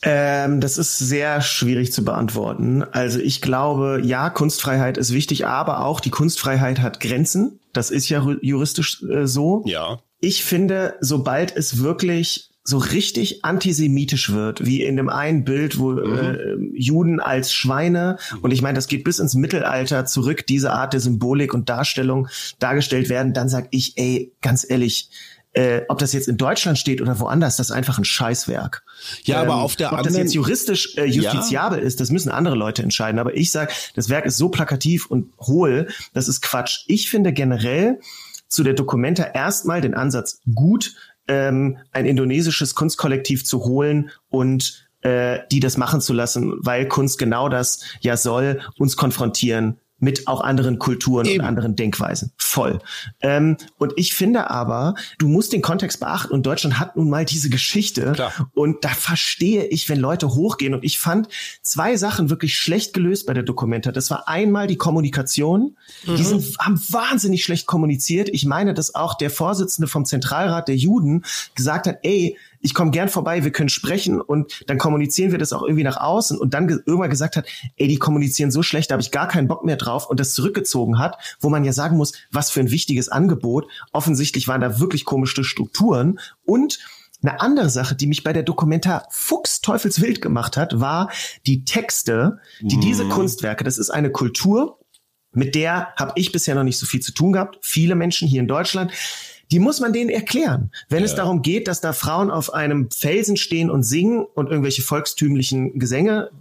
Speaker 1: Ähm, das ist sehr schwierig zu beantworten. Also ich glaube, ja, Kunstfreiheit ist wichtig, aber auch die Kunstfreiheit hat Grenzen. Das ist ja juristisch äh, so.
Speaker 3: Ja.
Speaker 1: Ich finde, sobald es wirklich so richtig antisemitisch wird, wie in dem einen Bild, wo mhm. äh, Juden als Schweine, und ich meine, das geht bis ins Mittelalter zurück, diese Art der Symbolik und Darstellung dargestellt werden, dann sag ich, ey, ganz ehrlich, äh, ob das jetzt in Deutschland steht oder woanders, das ist einfach ein Scheißwerk.
Speaker 3: Ja, ähm, aber auf der
Speaker 1: ob
Speaker 3: anderen...
Speaker 1: das jetzt juristisch äh, justiziabel ja. ist, das müssen andere Leute entscheiden. Aber ich sage, das Werk ist so plakativ und hohl, das ist Quatsch. Ich finde generell zu der Dokumenta erstmal den Ansatz gut, ähm, ein indonesisches Kunstkollektiv zu holen und äh, die das machen zu lassen, weil Kunst genau das ja soll, uns konfrontieren mit auch anderen Kulturen Eben. und anderen Denkweisen. Voll. Ähm, und ich finde aber, du musst den Kontext beachten und Deutschland hat nun mal diese Geschichte. Klar. Und da verstehe ich, wenn Leute hochgehen. Und ich fand zwei Sachen wirklich schlecht gelöst bei der Dokumenta. Das war einmal die Kommunikation. Mhm. Die sind, haben wahnsinnig schlecht kommuniziert. Ich meine, dass auch der Vorsitzende vom Zentralrat der Juden gesagt hat, ey, ich komme gern vorbei, wir können sprechen und dann kommunizieren wir das auch irgendwie nach außen und dann ge irgendwann gesagt hat, ey, die kommunizieren so schlecht, da habe ich gar keinen Bock mehr drauf und das zurückgezogen hat, wo man ja sagen muss, was für ein wichtiges Angebot. Offensichtlich waren da wirklich komische Strukturen und eine andere Sache, die mich bei der Dokumenta Fuchs Teufelswild gemacht hat, war die Texte, die mhm. diese Kunstwerke, das ist eine Kultur, mit der habe ich bisher noch nicht so viel zu tun gehabt. Viele Menschen hier in Deutschland die muss man denen erklären. Wenn ja. es darum geht, dass da Frauen auf einem Felsen stehen und singen und irgendwelche volkstümlichen Gesänge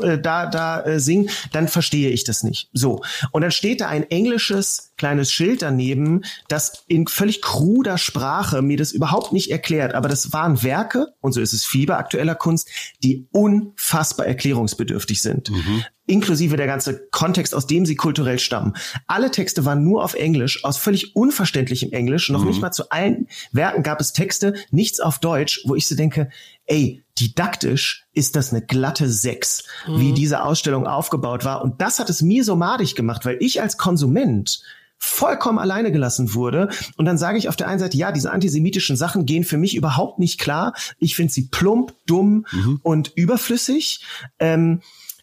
Speaker 1: äh, da da äh, singen, dann verstehe ich das nicht. So und dann steht da ein englisches kleines Schild daneben, das in völlig kruder Sprache mir das überhaupt nicht erklärt. Aber das waren Werke und so ist es viel bei aktueller Kunst, die unfassbar erklärungsbedürftig sind. Mhm inklusive der ganze Kontext, aus dem sie kulturell stammen. Alle Texte waren nur auf Englisch, aus völlig unverständlichem Englisch. Noch mhm. nicht mal zu allen Werken gab es Texte, nichts auf Deutsch, wo ich so denke, ey, didaktisch ist das eine glatte Sechs, mhm. wie diese Ausstellung aufgebaut war. Und das hat es mir so madig gemacht, weil ich als Konsument vollkommen alleine gelassen wurde. Und dann sage ich auf der einen Seite, ja, diese antisemitischen Sachen gehen für mich überhaupt nicht klar. Ich finde sie plump, dumm mhm. und überflüssig. Ähm,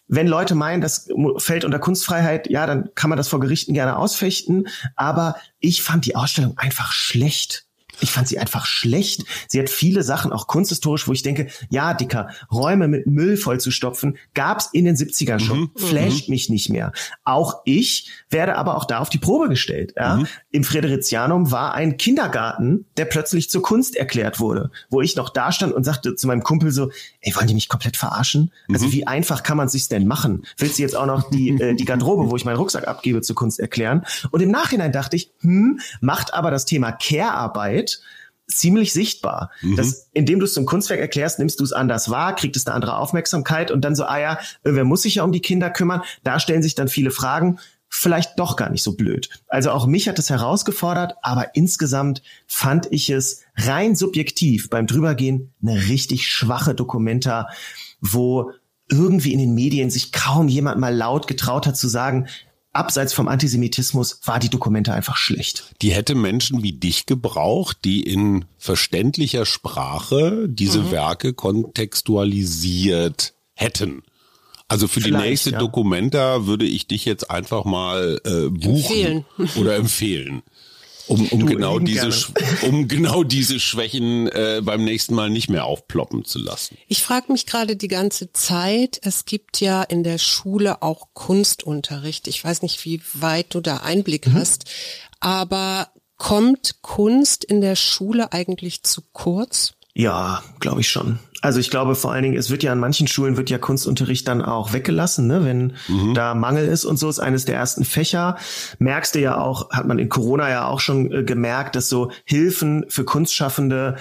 Speaker 1: wenn Leute meinen, das fällt unter Kunstfreiheit, ja, dann kann man das vor Gerichten gerne ausfechten. Aber ich fand die Ausstellung einfach schlecht. Ich fand sie einfach schlecht. Sie hat viele Sachen, auch kunsthistorisch, wo ich denke, ja, Dicker, Räume mit Müll vollzustopfen, gab's in den 70ern schon. Mhm. Flasht mhm. mich nicht mehr. Auch ich werde aber auch da auf die Probe gestellt. Ja? Mhm. Im Friderizianum war ein Kindergarten, der plötzlich zur Kunst erklärt wurde, wo ich noch da stand und sagte zu meinem Kumpel so, ey, wollen die mich komplett verarschen? Also mhm. wie einfach kann man sich's denn machen? Willst du jetzt auch noch die, äh, die Garderobe, wo ich meinen Rucksack abgebe, zur Kunst erklären? Und im Nachhinein dachte ich, hm, macht aber das Thema Care-Arbeit ziemlich sichtbar. Mhm. Das, indem du es zum Kunstwerk erklärst, nimmst du es anders wahr, kriegt es eine andere Aufmerksamkeit und dann so, ah ja, wer muss sich ja um die Kinder kümmern? Da stellen sich dann viele Fragen. Vielleicht doch gar nicht so blöd. Also auch mich hat es herausgefordert, aber insgesamt fand ich es rein subjektiv beim Drübergehen eine richtig schwache Dokumenta, wo irgendwie in den Medien sich kaum jemand mal laut getraut hat zu sagen, abseits vom Antisemitismus war die Dokumente einfach schlecht.
Speaker 3: Die hätte Menschen wie dich gebraucht, die in verständlicher Sprache diese mhm. Werke kontextualisiert hätten. Also für Vielleicht, die nächste ja. Dokumenta würde ich dich jetzt einfach mal äh, buchen empfehlen. oder empfehlen. Um, um genau diese, um genau diese Schwächen äh, beim nächsten Mal nicht mehr aufploppen zu lassen.
Speaker 2: Ich frage mich gerade die ganze Zeit, es gibt ja in der Schule auch Kunstunterricht. Ich weiß nicht, wie weit du da Einblick mhm. hast, aber Kommt Kunst in der Schule eigentlich zu kurz?
Speaker 1: Ja, glaube ich schon. Also ich glaube vor allen Dingen, es wird ja an manchen Schulen wird ja Kunstunterricht dann auch weggelassen, ne? wenn mhm. da Mangel ist und so ist eines der ersten Fächer. Merkst du ja auch, hat man in Corona ja auch schon äh, gemerkt, dass so Hilfen für Kunstschaffende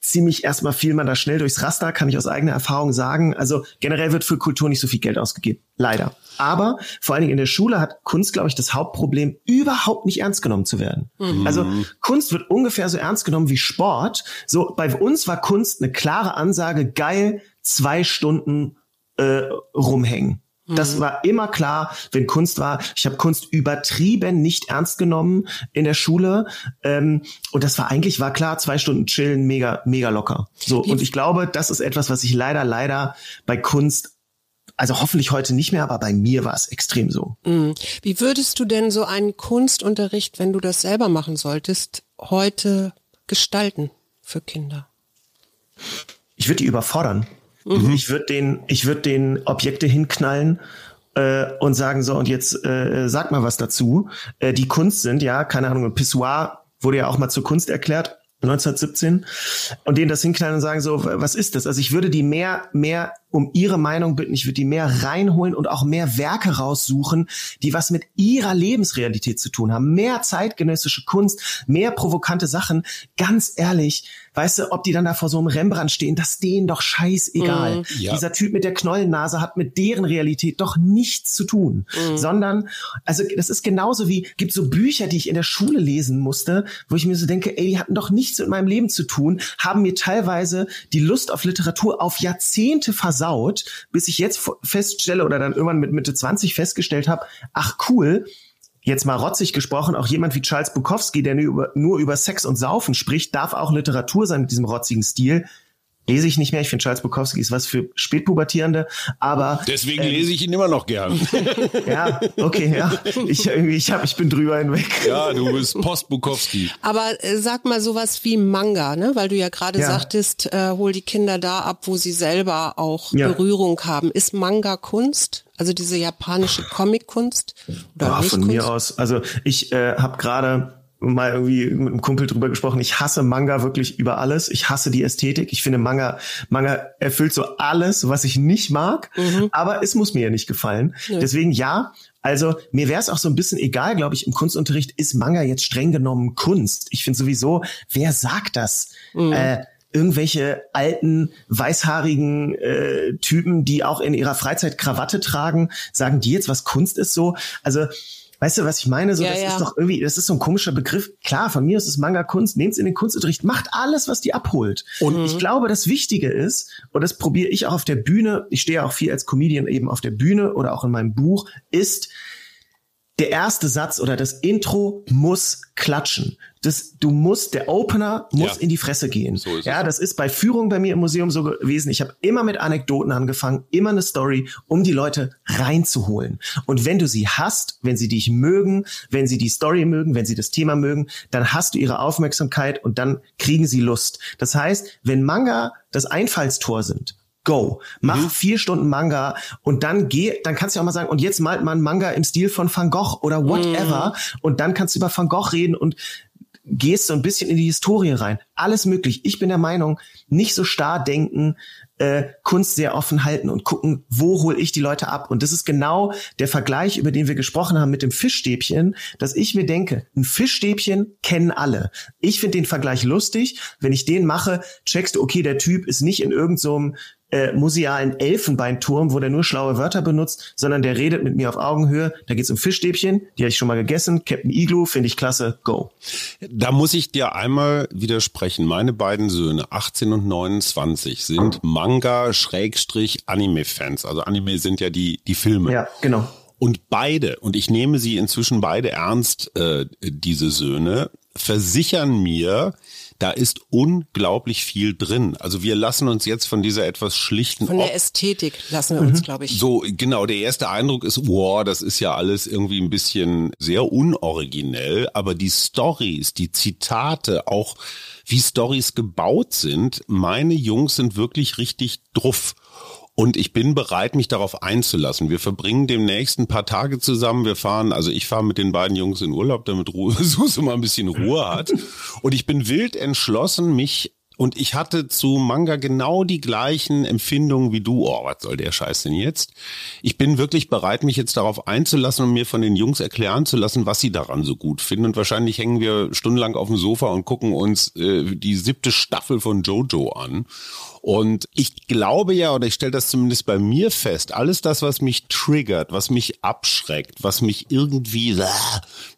Speaker 1: ziemlich erstmal fiel man da schnell durchs Raster, kann ich aus eigener Erfahrung sagen. Also generell wird für Kultur nicht so viel Geld ausgegeben. Leider. Aber vor allen Dingen in der Schule hat Kunst, glaube ich, das Hauptproblem, überhaupt nicht ernst genommen zu werden. Mhm. Also Kunst wird ungefähr so ernst genommen wie Sport. So bei uns war Kunst eine klare Ansage, geil, zwei Stunden äh, rumhängen. Das mhm. war immer klar, wenn Kunst war. Ich habe Kunst übertrieben nicht ernst genommen in der Schule. Ähm, und das war eigentlich, war klar, zwei Stunden chillen, mega, mega locker. So, und ich glaube, das ist etwas, was ich leider, leider bei Kunst also hoffentlich heute nicht mehr, aber bei mir war es extrem so.
Speaker 2: Mhm. Wie würdest du denn so einen Kunstunterricht, wenn du das selber machen solltest, heute gestalten für Kinder?
Speaker 1: Ich würde die überfordern. Mhm. Ich würde den, ich würde den Objekte hinknallen äh, und sagen so und jetzt äh, sag mal was dazu. Äh, die Kunst sind ja keine Ahnung. Pissoir wurde ja auch mal zur Kunst erklärt. 1917 und denen das hinknallen und sagen so, was ist das? Also ich würde die mehr, mehr um ihre Meinung bitten. Ich würde die mehr reinholen und auch mehr Werke raussuchen, die was mit ihrer Lebensrealität zu tun haben. Mehr zeitgenössische Kunst, mehr provokante Sachen. Ganz ehrlich, weißt du, ob die dann da vor so einem Rembrandt stehen, das ist denen doch scheißegal. Mm, ja. Dieser Typ mit der Knollennase hat mit deren Realität doch nichts zu tun, mm. sondern, also das ist genauso wie, gibt so Bücher, die ich in der Schule lesen musste, wo ich mir so denke, ey, die hatten doch nichts mit meinem Leben zu tun, haben mir teilweise die Lust auf Literatur auf Jahrzehnte versaut, bis ich jetzt feststelle oder dann irgendwann mit Mitte 20 festgestellt habe, ach cool, jetzt mal rotzig gesprochen, auch jemand wie Charles Bukowski, der nur über, nur über Sex und Saufen spricht, darf auch Literatur sein mit diesem rotzigen Stil lese ich nicht mehr. Ich finde Charles Bukowski ist was für Spätpubertierende, aber
Speaker 3: deswegen ähm, lese ich ihn immer noch gern.
Speaker 1: ja, okay, ja. Ich irgendwie, ich habe, ich bin drüber hinweg.
Speaker 3: Ja, du bist Post Bukowski.
Speaker 2: Aber äh, sag mal sowas wie Manga, ne? Weil du ja gerade ja. sagtest, äh, hol die Kinder da ab, wo sie selber auch ja. Berührung haben. Ist Manga Kunst? Also diese japanische Comic-Kunst?
Speaker 1: Oder oh, von Kunst? mir aus. Also ich äh, habe gerade mal irgendwie mit einem Kumpel drüber gesprochen. Ich hasse Manga wirklich über alles. Ich hasse die Ästhetik. Ich finde Manga, Manga erfüllt so alles, was ich nicht mag. Mhm. Aber es muss mir ja nicht gefallen. Ja. Deswegen ja. Also mir wäre es auch so ein bisschen egal, glaube ich, im Kunstunterricht ist Manga jetzt streng genommen Kunst. Ich finde sowieso, wer sagt das? Mhm. Äh, irgendwelche alten, weißhaarigen äh, Typen, die auch in ihrer Freizeit Krawatte tragen, sagen die jetzt, was Kunst ist so? Also Weißt du, was ich meine? So, ja, das ja. ist doch irgendwie, das ist so ein komischer Begriff. Klar, von mir ist es Manga-Kunst, nehmt's in den Kunstunterricht, macht alles, was die abholt. Und mhm. ich glaube, das Wichtige ist, und das probiere ich auch auf der Bühne, ich stehe auch viel als Comedian eben auf der Bühne oder auch in meinem Buch, ist, der erste Satz oder das Intro muss klatschen. Das, du musst, der Opener muss ja. in die Fresse gehen. So ja, das ist bei Führung bei mir im Museum so gewesen. Ich habe immer mit Anekdoten angefangen, immer eine Story, um die Leute reinzuholen. Und wenn du sie hast, wenn sie dich mögen, wenn sie die Story mögen, wenn sie das Thema mögen, dann hast du ihre Aufmerksamkeit und dann kriegen sie Lust. Das heißt, wenn Manga das Einfallstor sind go. Mach mhm. vier Stunden Manga und dann geh, dann kannst du auch mal sagen, und jetzt malt man Manga im Stil von Van Gogh oder whatever. Mhm. Und dann kannst du über Van Gogh reden und gehst so ein bisschen in die Historie rein. Alles möglich. Ich bin der Meinung, nicht so starr denken, äh, Kunst sehr offen halten und gucken, wo hole ich die Leute ab. Und das ist genau der Vergleich, über den wir gesprochen haben mit dem Fischstäbchen, dass ich mir denke, ein Fischstäbchen kennen alle. Ich finde den Vergleich lustig. Wenn ich den mache, checkst du, okay, der Typ ist nicht in irgendeinem so äh, musealen Elfenbeinturm, wo der nur schlaue Wörter benutzt, sondern der redet mit mir auf Augenhöhe. Da geht's um Fischstäbchen, die habe ich schon mal gegessen. Captain Igloo finde ich klasse. Go.
Speaker 3: Da muss ich dir einmal widersprechen. Meine beiden Söhne, 18 und 29, sind Manga-Anime-Fans. Also Anime sind ja die, die Filme.
Speaker 1: Ja, genau.
Speaker 3: Und beide, und ich nehme sie inzwischen beide ernst, äh, diese Söhne, versichern mir, da ist unglaublich viel drin. Also wir lassen uns jetzt von dieser etwas schlichten
Speaker 2: von der Ästhetik lassen wir uns, mhm. glaube ich.
Speaker 3: So genau, der erste Eindruck ist, wow, das ist ja alles irgendwie ein bisschen sehr unoriginell, aber die Stories, die Zitate, auch wie Stories gebaut sind, meine Jungs sind wirklich richtig druff. Und ich bin bereit, mich darauf einzulassen. Wir verbringen demnächst ein paar Tage zusammen. Wir fahren, also ich fahre mit den beiden Jungs in Urlaub, damit Ruhe, Suse mal ein bisschen Ruhe hat. Und ich bin wild entschlossen, mich und ich hatte zu Manga genau die gleichen Empfindungen wie du. Oh, was soll der Scheiß denn jetzt? Ich bin wirklich bereit, mich jetzt darauf einzulassen und mir von den Jungs erklären zu lassen, was sie daran so gut finden. Und wahrscheinlich hängen wir stundenlang auf dem Sofa und gucken uns äh, die siebte Staffel von Jojo an. Und ich glaube ja, oder ich stelle das zumindest bei mir fest, alles das, was mich triggert, was mich abschreckt, was mich irgendwie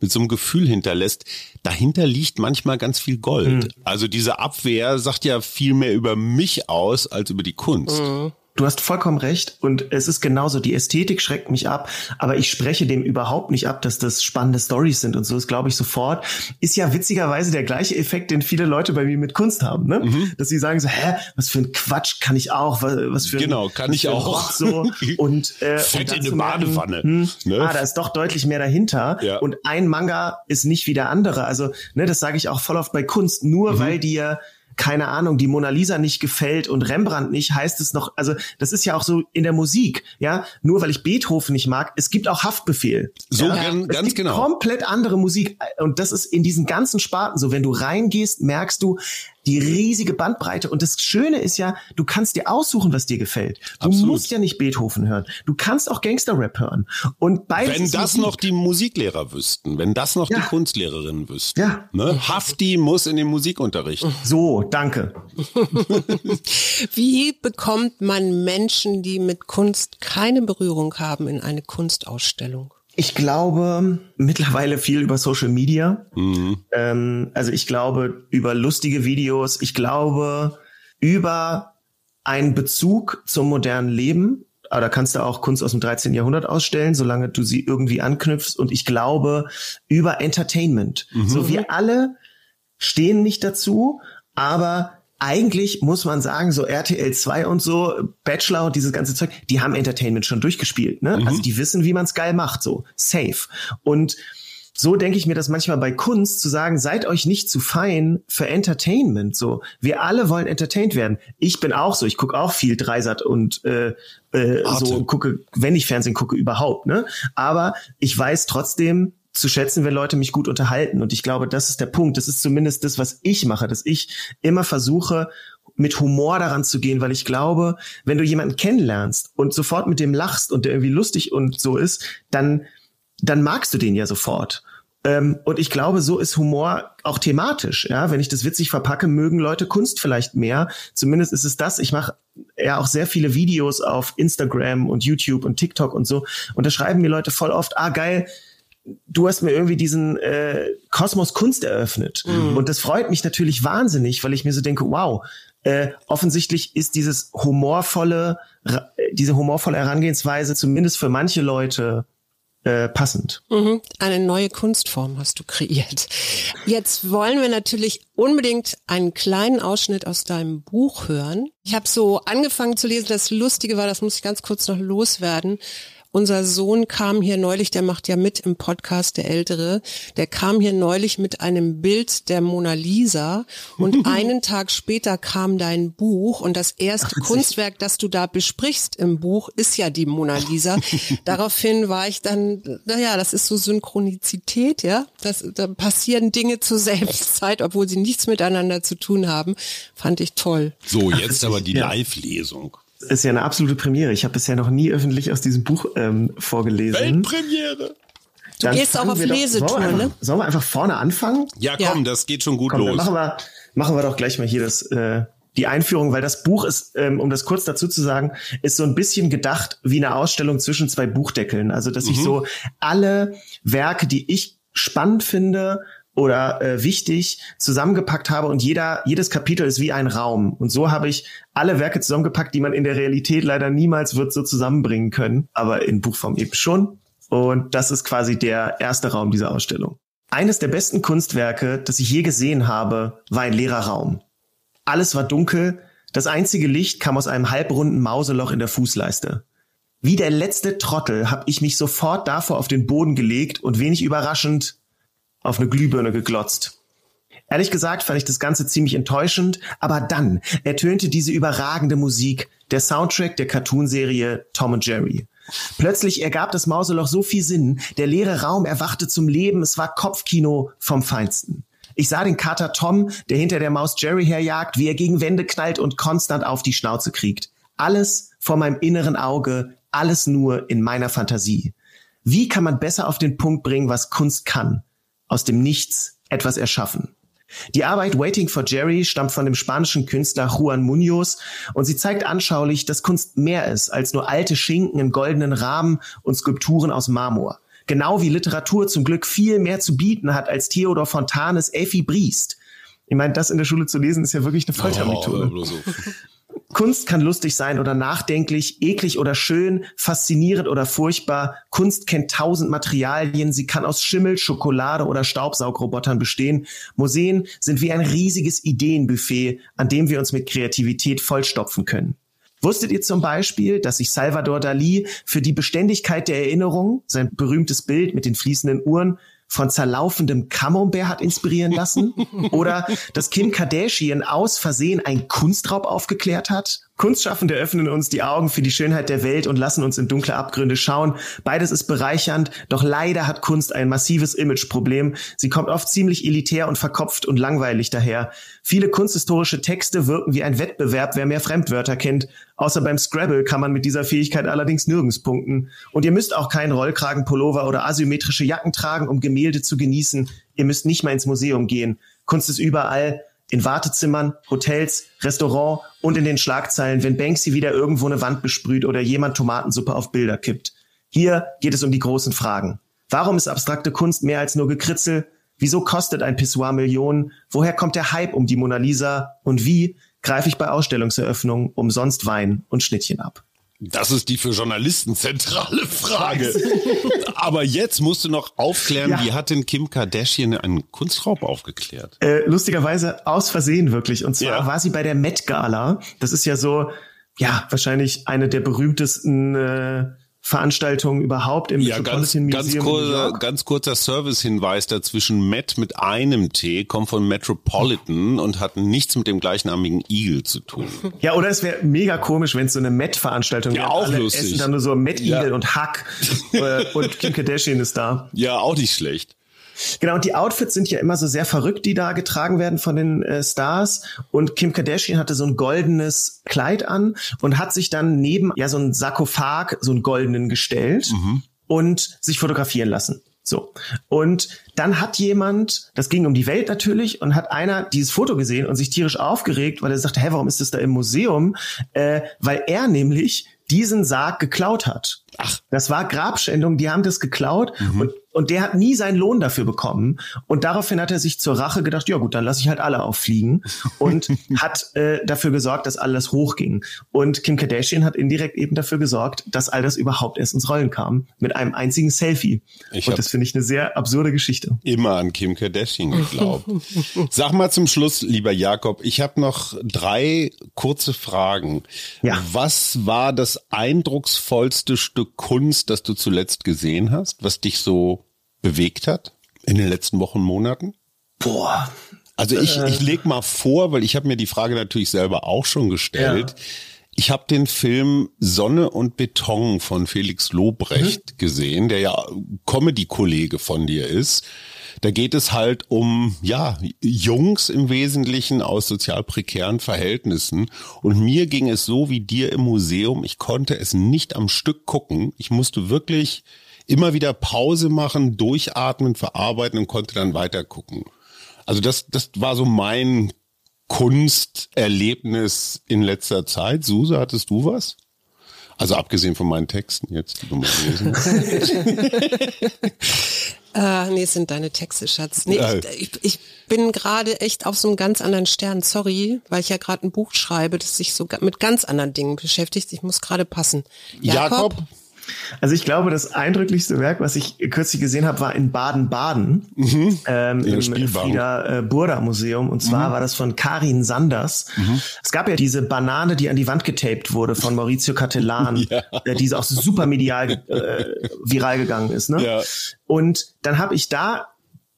Speaker 3: mit so einem Gefühl hinterlässt, dahinter liegt manchmal ganz viel Gold. Mhm. Also diese Abwehr sagt ja viel mehr über mich aus als über die Kunst. Mhm.
Speaker 1: Du hast vollkommen recht und es ist genauso, die Ästhetik schreckt mich ab, aber ich spreche dem überhaupt nicht ab, dass das spannende Stories sind und so ist, glaube ich, sofort. Ist ja witzigerweise der gleiche Effekt, den viele Leute bei mir mit Kunst haben, ne? Mhm. Dass sie sagen so, hä, was für ein Quatsch kann ich auch, was, was für
Speaker 3: ein, Genau, kann ich auch.
Speaker 1: so und
Speaker 3: äh, Fett und in eine Badewanne. Hm,
Speaker 1: ne? Ah, da ist doch deutlich mehr dahinter ja. und ein Manga ist nicht wie der andere. Also, ne, das sage ich auch voll oft bei Kunst, nur mhm. weil dir keine Ahnung, die Mona Lisa nicht gefällt und Rembrandt nicht, heißt es noch, also das ist ja auch so in der Musik, ja, nur weil ich Beethoven nicht mag, es gibt auch Haftbefehl.
Speaker 3: So
Speaker 1: ja?
Speaker 3: ganz, ganz genau.
Speaker 1: Komplett andere Musik und das ist in diesen ganzen Sparten so, wenn du reingehst, merkst du, die riesige Bandbreite. Und das Schöne ist ja, du kannst dir aussuchen, was dir gefällt. Du Absolut. musst ja nicht Beethoven hören. Du kannst auch Gangster-Rap hören. Und beides
Speaker 3: wenn das Musik. noch die Musiklehrer wüssten, wenn das noch ja. die Kunstlehrerinnen wüssten. Ja. Ne? Hafti muss in den Musikunterricht.
Speaker 1: So, danke.
Speaker 2: Wie bekommt man Menschen, die mit Kunst keine Berührung haben, in eine Kunstausstellung?
Speaker 1: Ich glaube mittlerweile viel über Social Media. Mhm. Ähm, also ich glaube über lustige Videos. Ich glaube über einen Bezug zum modernen Leben. Aber da kannst du auch Kunst aus dem 13. Jahrhundert ausstellen, solange du sie irgendwie anknüpfst. Und ich glaube über Entertainment. Mhm. So wir alle stehen nicht dazu, aber eigentlich muss man sagen, so RTL 2 und so, Bachelor und dieses ganze Zeug, die haben Entertainment schon durchgespielt, ne? Mhm. Also die wissen, wie man es geil macht, so safe. Und so denke ich mir das manchmal bei Kunst zu sagen, seid euch nicht zu fein für Entertainment. So, wir alle wollen entertained werden. Ich bin auch so, ich gucke auch viel Dreisat und äh, äh, so gucke, wenn ich Fernsehen gucke, überhaupt. Ne? Aber ich weiß trotzdem, zu schätzen, wenn Leute mich gut unterhalten. Und ich glaube, das ist der Punkt. Das ist zumindest das, was ich mache, dass ich immer versuche, mit Humor daran zu gehen, weil ich glaube, wenn du jemanden kennenlernst und sofort mit dem lachst und der irgendwie lustig und so ist, dann, dann magst du den ja sofort. Ähm, und ich glaube, so ist Humor auch thematisch. Ja, wenn ich das witzig verpacke, mögen Leute Kunst vielleicht mehr. Zumindest ist es das. Ich mache ja auch sehr viele Videos auf Instagram und YouTube und TikTok und so. Und da schreiben mir Leute voll oft, ah geil, du hast mir irgendwie diesen äh, Kosmos Kunst eröffnet. Mhm. Und das freut mich natürlich wahnsinnig, weil ich mir so denke, wow, äh, offensichtlich ist dieses humorvolle, diese humorvolle Herangehensweise zumindest für manche Leute äh, passend.
Speaker 2: Mhm. Eine neue Kunstform hast du kreiert. Jetzt wollen wir natürlich unbedingt einen kleinen Ausschnitt aus deinem Buch hören. Ich habe so angefangen zu lesen, das Lustige war, das muss ich ganz kurz noch loswerden. Unser Sohn kam hier neulich, der macht ja mit im Podcast, der Ältere, der kam hier neulich mit einem Bild der Mona Lisa und einen Tag später kam dein Buch und das erste Ach, Kunstwerk, das du da besprichst im Buch, ist ja die Mona Lisa. Daraufhin war ich dann, naja, das ist so Synchronizität, ja, das, da passieren Dinge zur selben Zeit, obwohl sie nichts miteinander zu tun haben, fand ich toll.
Speaker 3: So, jetzt aber die Live-Lesung
Speaker 1: ist ja eine absolute Premiere. Ich habe bisher noch nie öffentlich aus diesem Buch ähm, vorgelesen.
Speaker 3: Weltpremiere!
Speaker 2: Du Dann gehst auch auf Lesetour,
Speaker 1: ne? Sollen wir einfach vorne anfangen?
Speaker 3: Ja, komm, ja. das geht schon gut komm, los.
Speaker 1: machen wir, machen wir doch gleich mal hier das, äh, die Einführung, weil das Buch ist, ähm, um das kurz dazu zu sagen, ist so ein bisschen gedacht wie eine Ausstellung zwischen zwei Buchdeckeln. Also, dass mhm. ich so alle Werke, die ich spannend finde, oder äh, wichtig zusammengepackt habe und jeder jedes Kapitel ist wie ein Raum und so habe ich alle Werke zusammengepackt, die man in der Realität leider niemals wird so zusammenbringen können, aber in Buchform eben schon und das ist quasi der erste Raum dieser Ausstellung. Eines der besten Kunstwerke, das ich je gesehen habe, war ein leerer Raum. Alles war dunkel, das einzige Licht kam aus einem halbrunden Mauseloch in der Fußleiste. Wie der letzte Trottel habe ich mich sofort davor auf den Boden gelegt und wenig überraschend auf eine Glühbirne geglotzt. Ehrlich gesagt fand ich das Ganze ziemlich enttäuschend, aber dann ertönte diese überragende Musik, der Soundtrack der Cartoonserie Tom und Jerry. Plötzlich ergab das Mauseloch so viel Sinn, der leere Raum erwachte zum Leben, es war Kopfkino vom Feinsten. Ich sah den Kater Tom, der hinter der Maus Jerry herjagt, wie er gegen Wände knallt und konstant auf die Schnauze kriegt. Alles vor meinem inneren Auge, alles nur in meiner Fantasie. Wie kann man besser auf den Punkt bringen, was Kunst kann? Aus dem Nichts etwas erschaffen. Die Arbeit Waiting for Jerry stammt von dem spanischen Künstler Juan Munoz und sie zeigt anschaulich, dass Kunst mehr ist als nur alte Schinken in goldenen Rahmen und Skulpturen aus Marmor. Genau wie Literatur zum Glück viel mehr zu bieten hat als Theodor Fontanes Elfie Briest. Ich meine, das in der Schule zu lesen ist ja wirklich eine Foltermethode. Kunst kann lustig sein oder nachdenklich, eklig oder schön, faszinierend oder furchtbar. Kunst kennt tausend Materialien. Sie kann aus Schimmel, Schokolade oder Staubsaugrobotern bestehen. Museen sind wie ein riesiges Ideenbuffet, an dem wir uns mit Kreativität vollstopfen können. Wusstet ihr zum Beispiel, dass sich Salvador Dali für die Beständigkeit der Erinnerung, sein berühmtes Bild mit den fließenden Uhren, von zerlaufendem Camembert hat inspirieren lassen? Oder dass Kim Kardashian aus Versehen ein Kunstraub aufgeklärt hat? Kunstschaffende öffnen uns die Augen für die Schönheit der Welt und lassen uns in dunkle Abgründe schauen. Beides ist bereichernd, doch leider hat Kunst ein massives Imageproblem. Sie kommt oft ziemlich elitär und verkopft und langweilig daher. Viele kunsthistorische Texte wirken wie ein Wettbewerb, wer mehr Fremdwörter kennt. Außer beim Scrabble kann man mit dieser Fähigkeit allerdings nirgends punkten. Und ihr müsst auch keinen Rollkragenpullover oder asymmetrische Jacken tragen, um Gemälde zu genießen. Ihr müsst nicht mal ins Museum gehen. Kunst ist überall in Wartezimmern, Hotels, Restaurant und in den Schlagzeilen, wenn Banksy wieder irgendwo eine Wand besprüht oder jemand Tomatensuppe auf Bilder kippt. Hier geht es um die großen Fragen. Warum ist abstrakte Kunst mehr als nur Gekritzel? Wieso kostet ein Pissoir Millionen? Woher kommt der Hype um die Mona Lisa? Und wie greife ich bei Ausstellungseröffnungen umsonst Wein und Schnittchen ab?
Speaker 3: Das ist die für Journalisten zentrale Frage. Aber jetzt musst du noch aufklären, ja. wie hat denn Kim Kardashian einen Kunstraub aufgeklärt?
Speaker 1: Äh, lustigerweise aus Versehen wirklich. Und zwar ja. war sie bei der Met Gala. Das ist ja so, ja, wahrscheinlich eine der berühmtesten äh, Veranstaltungen überhaupt im
Speaker 3: ja, Metropolitan ganz, Museum. Ganz kurzer, ganz kurzer Servicehinweis dazwischen. Met mit einem T kommt von Metropolitan und hat nichts mit dem gleichnamigen Eagle zu tun.
Speaker 1: Ja, oder es wäre mega komisch, wenn es so eine Met-Veranstaltung
Speaker 3: wäre. Ja, auch Alle lustig.
Speaker 1: Essen dann nur so Met Eagle ja. und Hack äh, und Kim Kardashian ist da.
Speaker 3: Ja, auch nicht schlecht.
Speaker 1: Genau, und die Outfits sind ja immer so sehr verrückt, die da getragen werden von den äh, Stars. Und Kim Kardashian hatte so ein goldenes Kleid an und hat sich dann neben ja so ein Sarkophag, so einen goldenen gestellt mhm. und sich fotografieren lassen. So. Und dann hat jemand, das ging um die Welt natürlich, und hat einer dieses Foto gesehen und sich tierisch aufgeregt, weil er sagte, hä, warum ist das da im Museum? Äh, weil er nämlich diesen Sarg geklaut hat. Ach. Das war Grabschändung, die haben das geklaut mhm. und und der hat nie seinen Lohn dafür bekommen. Und daraufhin hat er sich zur Rache gedacht, ja gut, dann lasse ich halt alle auffliegen. Und hat äh, dafür gesorgt, dass alles hochging. Und Kim Kardashian hat indirekt eben dafür gesorgt, dass all das überhaupt erst ins Rollen kam. Mit einem einzigen Selfie. Ich und das finde ich eine sehr absurde Geschichte.
Speaker 3: Immer an Kim Kardashian geglaubt. Sag mal zum Schluss, lieber Jakob, ich habe noch drei kurze Fragen. Ja. Was war das eindrucksvollste Stück Kunst, das du zuletzt gesehen hast, was dich so bewegt hat in den letzten Wochen, Monaten?
Speaker 1: Boah.
Speaker 3: Also ich, äh. ich leg mal vor, weil ich habe mir die Frage natürlich selber auch schon gestellt. Ja. Ich habe den Film Sonne und Beton von Felix Lobrecht mhm. gesehen, der ja Comedy-Kollege von dir ist. Da geht es halt um, ja, Jungs im Wesentlichen aus sozial prekären Verhältnissen. Und mir ging es so wie dir im Museum. Ich konnte es nicht am Stück gucken. Ich musste wirklich immer wieder Pause machen, durchatmen, verarbeiten und konnte dann weiter gucken. Also das, das war so mein Kunsterlebnis in letzter Zeit. Suse, hattest du was? Also abgesehen von meinen Texten jetzt, die du mal lesen.
Speaker 2: äh, nee, es sind deine Texte, Schatz. Nee, ich, ich, ich bin gerade echt auf so einem ganz anderen Stern. Sorry, weil ich ja gerade ein Buch schreibe, das sich so mit ganz anderen Dingen beschäftigt. Ich muss gerade passen.
Speaker 3: Jakob, Jakob
Speaker 1: also ich glaube, das eindrücklichste Werk, was ich kürzlich gesehen habe, war in Baden-Baden mhm. ähm, im Frieda äh, Burda Museum. Und zwar mhm. war das von Karin Sanders. Mhm. Es gab ja diese Banane, die an die Wand getaped wurde von Maurizio Cattelan, ja. äh, die auch super medial äh, viral gegangen ist. Ne? Ja. Und dann habe ich da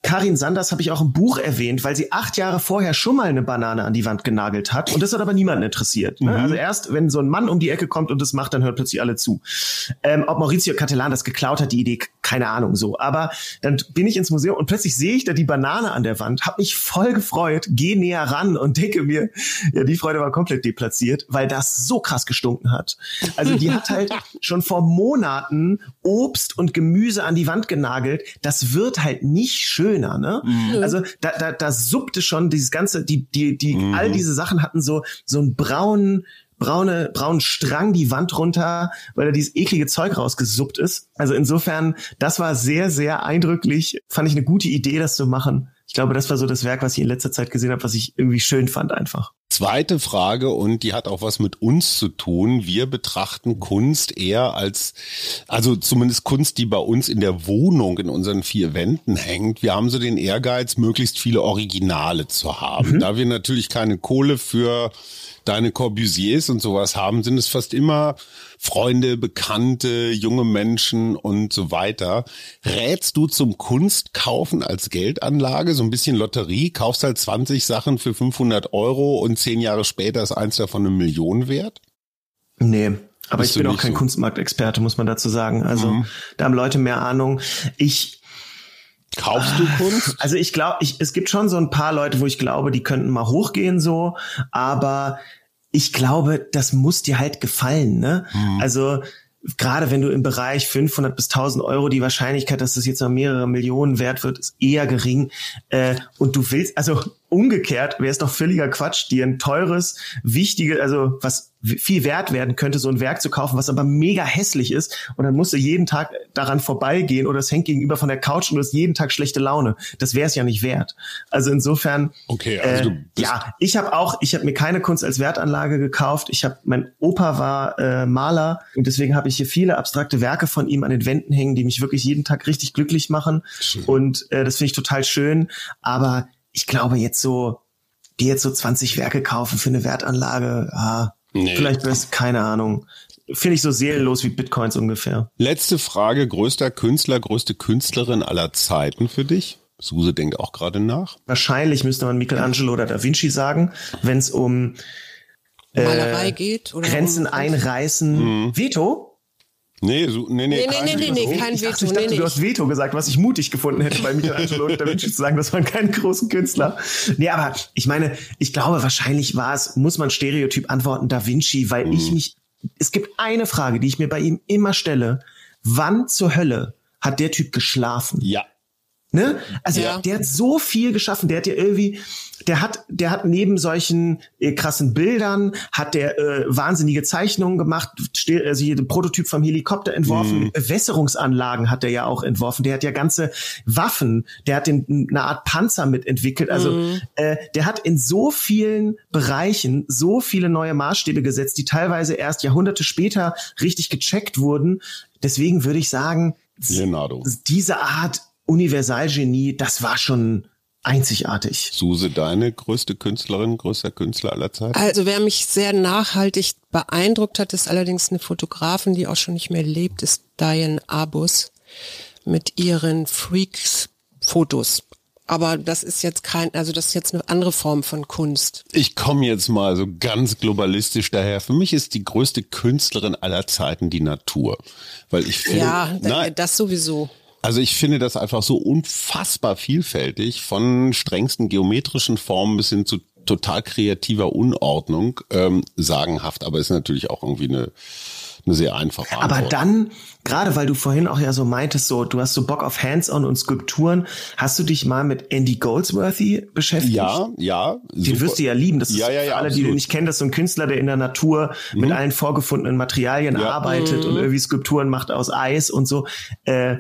Speaker 1: Karin Sanders habe ich auch im Buch erwähnt, weil sie acht Jahre vorher schon mal eine Banane an die Wand genagelt hat und das hat aber niemanden interessiert. Ne? Mhm. Also erst, wenn so ein Mann um die Ecke kommt und das macht, dann hört plötzlich alle zu. Ähm, ob Maurizio Cattelan das geklaut hat, die Idee, keine Ahnung so. Aber dann bin ich ins Museum und plötzlich sehe ich da die Banane an der Wand, habe mich voll gefreut, gehe näher ran und denke mir, ja, die Freude war komplett deplatziert, weil das so krass gestunken hat. Also die hat halt schon vor Monaten Obst und Gemüse an die Wand genagelt. Das wird halt nicht schöner, ne? Mhm. Also da, da, da suppte schon dieses ganze, die, die, die, mhm. all diese Sachen hatten so, so einen braunen, braune, braunen Strang die Wand runter, weil da dieses eklige Zeug rausgesuppt ist. Also insofern, das war sehr, sehr eindrücklich. Fand ich eine gute Idee, das zu machen. Ich glaube, das war so das Werk, was ich in letzter Zeit gesehen habe, was ich irgendwie schön fand einfach.
Speaker 3: Zweite Frage, und die hat auch was mit uns zu tun. Wir betrachten Kunst eher als, also zumindest Kunst, die bei uns in der Wohnung in unseren vier Wänden hängt. Wir haben so den Ehrgeiz, möglichst viele Originale zu haben. Mhm. Da wir natürlich keine Kohle für deine Corbusiers und sowas haben, sind es fast immer Freunde, Bekannte, junge Menschen und so weiter. Rätst du zum Kunstkaufen als Geldanlage, so ein bisschen Lotterie, kaufst halt 20 Sachen für 500 Euro und zehn Jahre später ist eins davon eine Million wert?
Speaker 1: Nee, aber Bist ich bin auch kein so? Kunstmarktexperte, muss man dazu sagen. Also mhm. da haben Leute mehr Ahnung. Ich
Speaker 3: Kaufst du Kunst?
Speaker 1: Also ich glaube, ich, es gibt schon so ein paar Leute, wo ich glaube, die könnten mal hochgehen so, aber ich glaube, das muss dir halt gefallen, ne? Mhm. Also gerade wenn du im Bereich 500 bis 1000 Euro die Wahrscheinlichkeit, dass das jetzt noch mehrere Millionen wert wird, ist eher gering. Äh, und du willst, also umgekehrt wäre es doch völliger Quatsch, dir ein teures, wichtiges, also was viel wert werden könnte, so ein Werk zu kaufen, was aber mega hässlich ist. Und dann musst du jeden Tag daran vorbeigehen oder es hängt gegenüber von der Couch und du hast jeden Tag schlechte Laune. Das wäre es ja nicht wert. Also insofern,
Speaker 3: okay, also
Speaker 1: äh, ja, ich habe auch, ich habe mir keine Kunst als Wertanlage gekauft. Ich habe, mein Opa war äh, Maler und deswegen habe ich hier viele abstrakte Werke von ihm an den Wänden hängen, die mich wirklich jeden Tag richtig glücklich machen. Schön. Und äh, das finde ich total schön. Aber ich glaube jetzt so, die jetzt so 20 Werke kaufen für eine Wertanlage, ah, Nee. Vielleicht best, keine Ahnung. Finde ich so seelenlos wie Bitcoins ungefähr.
Speaker 3: Letzte Frage, größter Künstler, größte Künstlerin aller Zeiten für dich? Suse denkt auch gerade nach.
Speaker 1: Wahrscheinlich müsste man Michelangelo oder Da Vinci sagen, wenn es um
Speaker 2: äh, Malerei geht
Speaker 1: oder Grenzen um einreißen. Mhm. Veto?
Speaker 3: Nee, so, nee, nee,
Speaker 2: nee, kein, nee, nee, nee, nee, kein
Speaker 1: ich
Speaker 2: Veto.
Speaker 1: Dachte, ich dachte,
Speaker 2: nee,
Speaker 1: du hast Veto gesagt, was ich mutig gefunden hätte, bei Michelangelo und Da Vinci zu sagen, das waren keine großen Künstler. Nee, aber ich meine, ich glaube, wahrscheinlich war es, muss man Stereotyp antworten, Da Vinci, weil mhm. ich mich, es gibt eine Frage, die ich mir bei ihm immer stelle. Wann zur Hölle hat der Typ geschlafen?
Speaker 3: Ja.
Speaker 1: Ne? Also ja. der hat so viel geschaffen, der hat ja irgendwie, der hat, der hat neben solchen äh, krassen Bildern, hat der äh, wahnsinnige Zeichnungen gemacht, also hier den Prototyp vom Helikopter entworfen, mm. Bewässerungsanlagen hat er ja auch entworfen, der hat ja ganze Waffen, der hat den, eine Art Panzer mitentwickelt, also mm. äh, der hat in so vielen Bereichen so viele neue Maßstäbe gesetzt, die teilweise erst Jahrhunderte später richtig gecheckt wurden. Deswegen würde ich sagen,
Speaker 3: Leonardo.
Speaker 1: diese Art Universalgenie, das war schon einzigartig.
Speaker 3: Suse, deine größte Künstlerin, größter Künstler aller Zeiten?
Speaker 2: Also wer mich sehr nachhaltig beeindruckt hat, ist allerdings eine Fotografin, die auch schon nicht mehr lebt, ist Diane Abus mit ihren Freaks-Fotos. Aber das ist jetzt kein, also das ist jetzt eine andere Form von Kunst.
Speaker 3: Ich komme jetzt mal so ganz globalistisch daher. Für mich ist die größte Künstlerin aller Zeiten die Natur, weil ich finde,
Speaker 2: ja, na, das sowieso.
Speaker 3: Also ich finde das einfach so unfassbar vielfältig, von strengsten geometrischen Formen bis hin zu total kreativer Unordnung, ähm, sagenhaft, aber ist natürlich auch irgendwie eine, eine sehr einfache
Speaker 1: Antwort. Aber dann, gerade weil du vorhin auch ja so meintest, so du hast so Bock auf Hands-on und Skulpturen, hast du dich mal mit Andy Goldsworthy beschäftigt?
Speaker 3: Ja, ja.
Speaker 1: Den super. wirst du ja lieben. Das ist
Speaker 3: ja, ja,
Speaker 1: ja, für alle,
Speaker 3: absolut.
Speaker 1: die den nicht kennen, das ist so ein Künstler, der in der Natur mhm. mit allen vorgefundenen Materialien ja. arbeitet mhm. und irgendwie Skulpturen macht aus Eis und so. Äh,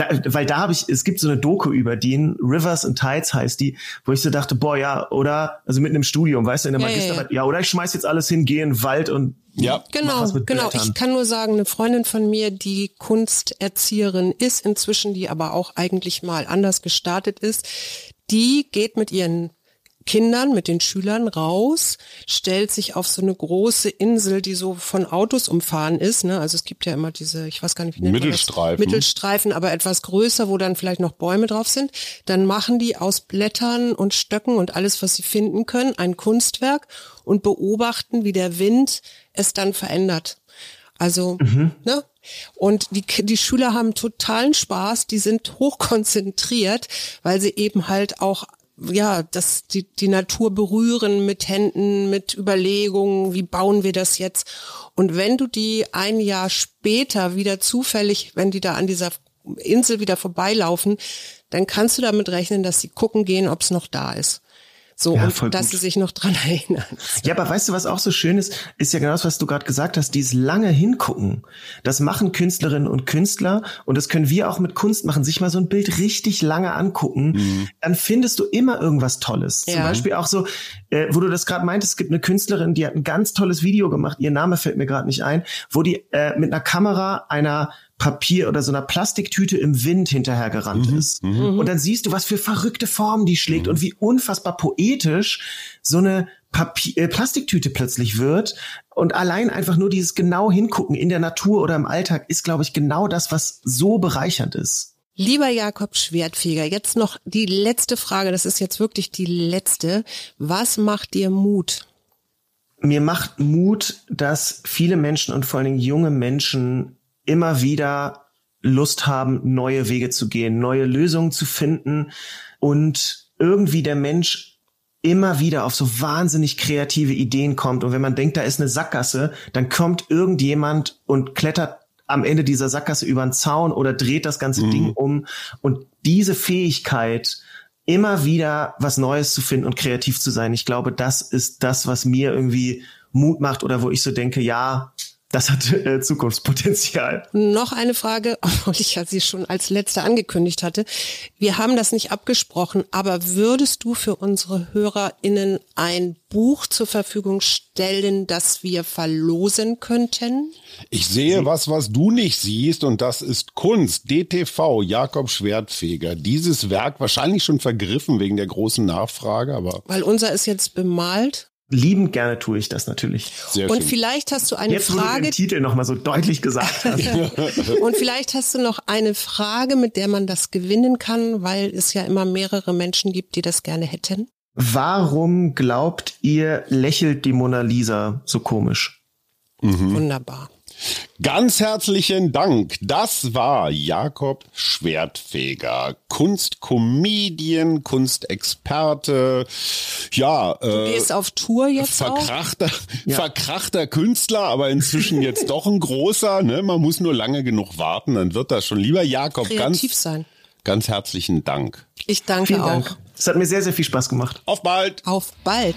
Speaker 1: da, weil da habe ich, es gibt so eine Doku über den, Rivers and Tides heißt die, wo ich so dachte, boah, ja, oder, also mitten im Studium, weißt du, in der ja, Magisterarbeit, ja, ja. ja, oder ich schmeiß jetzt alles hin, gehe in den Wald und
Speaker 3: ja,
Speaker 2: genau, genau. Ich kann nur sagen, eine Freundin von mir, die Kunsterzieherin ist inzwischen, die aber auch eigentlich mal anders gestartet ist, die geht mit ihren Kindern, mit den Schülern raus, stellt sich auf so eine große Insel, die so von Autos umfahren ist. Ne? Also es gibt ja immer diese, ich weiß gar nicht, wie nennt
Speaker 3: Mittelstreifen.
Speaker 2: Man das? Mittelstreifen, aber etwas größer, wo dann vielleicht noch Bäume drauf sind. Dann machen die aus Blättern und Stöcken und alles, was sie finden können, ein Kunstwerk und beobachten, wie der Wind es dann verändert. Also, mhm. ne? Und die, die Schüler haben totalen Spaß, die sind hochkonzentriert, weil sie eben halt auch ja, das, die, die Natur berühren mit Händen, mit Überlegungen, wie bauen wir das jetzt? Und wenn du die ein Jahr später wieder zufällig, wenn die da an dieser Insel wieder vorbeilaufen, dann kannst du damit rechnen, dass sie gucken gehen, ob es noch da ist. So, ja, und dass gut. sie sich noch dran erinnern.
Speaker 1: Ja, aber weißt du, was auch so schön ist, ist ja genau das, was du gerade gesagt hast, dieses lange Hingucken. Das machen Künstlerinnen und Künstler und das können wir auch mit Kunst machen, sich mal so ein Bild richtig lange angucken, mhm. dann findest du immer irgendwas Tolles. Ja. Zum Beispiel auch so, äh, wo du das gerade meintest, es gibt eine Künstlerin, die hat ein ganz tolles Video gemacht, ihr Name fällt mir gerade nicht ein, wo die äh, mit einer Kamera einer Papier oder so einer Plastiktüte im Wind hinterhergerannt mhm, ist. Mhm. Und dann siehst du, was für verrückte Formen die schlägt mhm. und wie unfassbar poetisch so eine Papier, äh, Plastiktüte plötzlich wird. Und allein einfach nur dieses genau hingucken in der Natur oder im Alltag ist, glaube ich, genau das, was so bereichernd ist.
Speaker 2: Lieber Jakob Schwertfeger, jetzt noch die letzte Frage. Das ist jetzt wirklich die letzte. Was macht dir Mut?
Speaker 1: Mir macht Mut, dass viele Menschen und vor allen Dingen junge Menschen immer wieder Lust haben, neue Wege zu gehen, neue Lösungen zu finden und irgendwie der Mensch immer wieder auf so wahnsinnig kreative Ideen kommt. Und wenn man denkt, da ist eine Sackgasse, dann kommt irgendjemand und klettert am Ende dieser Sackgasse über den Zaun oder dreht das ganze mhm. Ding um. Und diese Fähigkeit, immer wieder was Neues zu finden und kreativ zu sein, ich glaube, das ist das, was mir irgendwie Mut macht oder wo ich so denke, ja, das hat äh, Zukunftspotenzial.
Speaker 2: Noch eine Frage, obwohl ich ja sie schon als letzte angekündigt hatte. Wir haben das nicht abgesprochen, aber würdest du für unsere HörerInnen ein Buch zur Verfügung stellen, das wir verlosen könnten?
Speaker 3: Ich sehe was, was du nicht siehst, und das ist Kunst. DTV, Jakob Schwertfeger. Dieses Werk wahrscheinlich schon vergriffen wegen der großen Nachfrage, aber.
Speaker 2: Weil unser ist jetzt bemalt
Speaker 1: liebend gerne tue ich das natürlich.
Speaker 2: Sehr und schön. vielleicht hast du eine
Speaker 1: Jetzt,
Speaker 2: Frage. Jetzt,
Speaker 1: wo du den Titel nochmal so deutlich gesagt hast.
Speaker 2: und vielleicht hast du noch eine Frage, mit der man das gewinnen kann, weil es ja immer mehrere Menschen gibt, die das gerne hätten.
Speaker 1: Warum glaubt ihr, lächelt die Mona Lisa so komisch?
Speaker 2: Mhm. Wunderbar.
Speaker 3: Ganz herzlichen Dank. Das war Jakob Schwertfeger, Kunstkomedien, Kunstexperte. Ja,
Speaker 2: äh, du gehst auf Tour jetzt
Speaker 3: verkrachter, auch? Ja. verkrachter Künstler, aber inzwischen jetzt doch ein großer. Ne? Man muss nur lange genug warten, dann wird das schon. Lieber Jakob,
Speaker 2: Kreativ
Speaker 3: ganz,
Speaker 2: sein.
Speaker 3: ganz herzlichen Dank.
Speaker 2: Ich danke
Speaker 1: Vielen
Speaker 2: auch.
Speaker 1: Dank. Es hat mir sehr, sehr viel Spaß gemacht.
Speaker 3: Auf bald.
Speaker 2: Auf bald.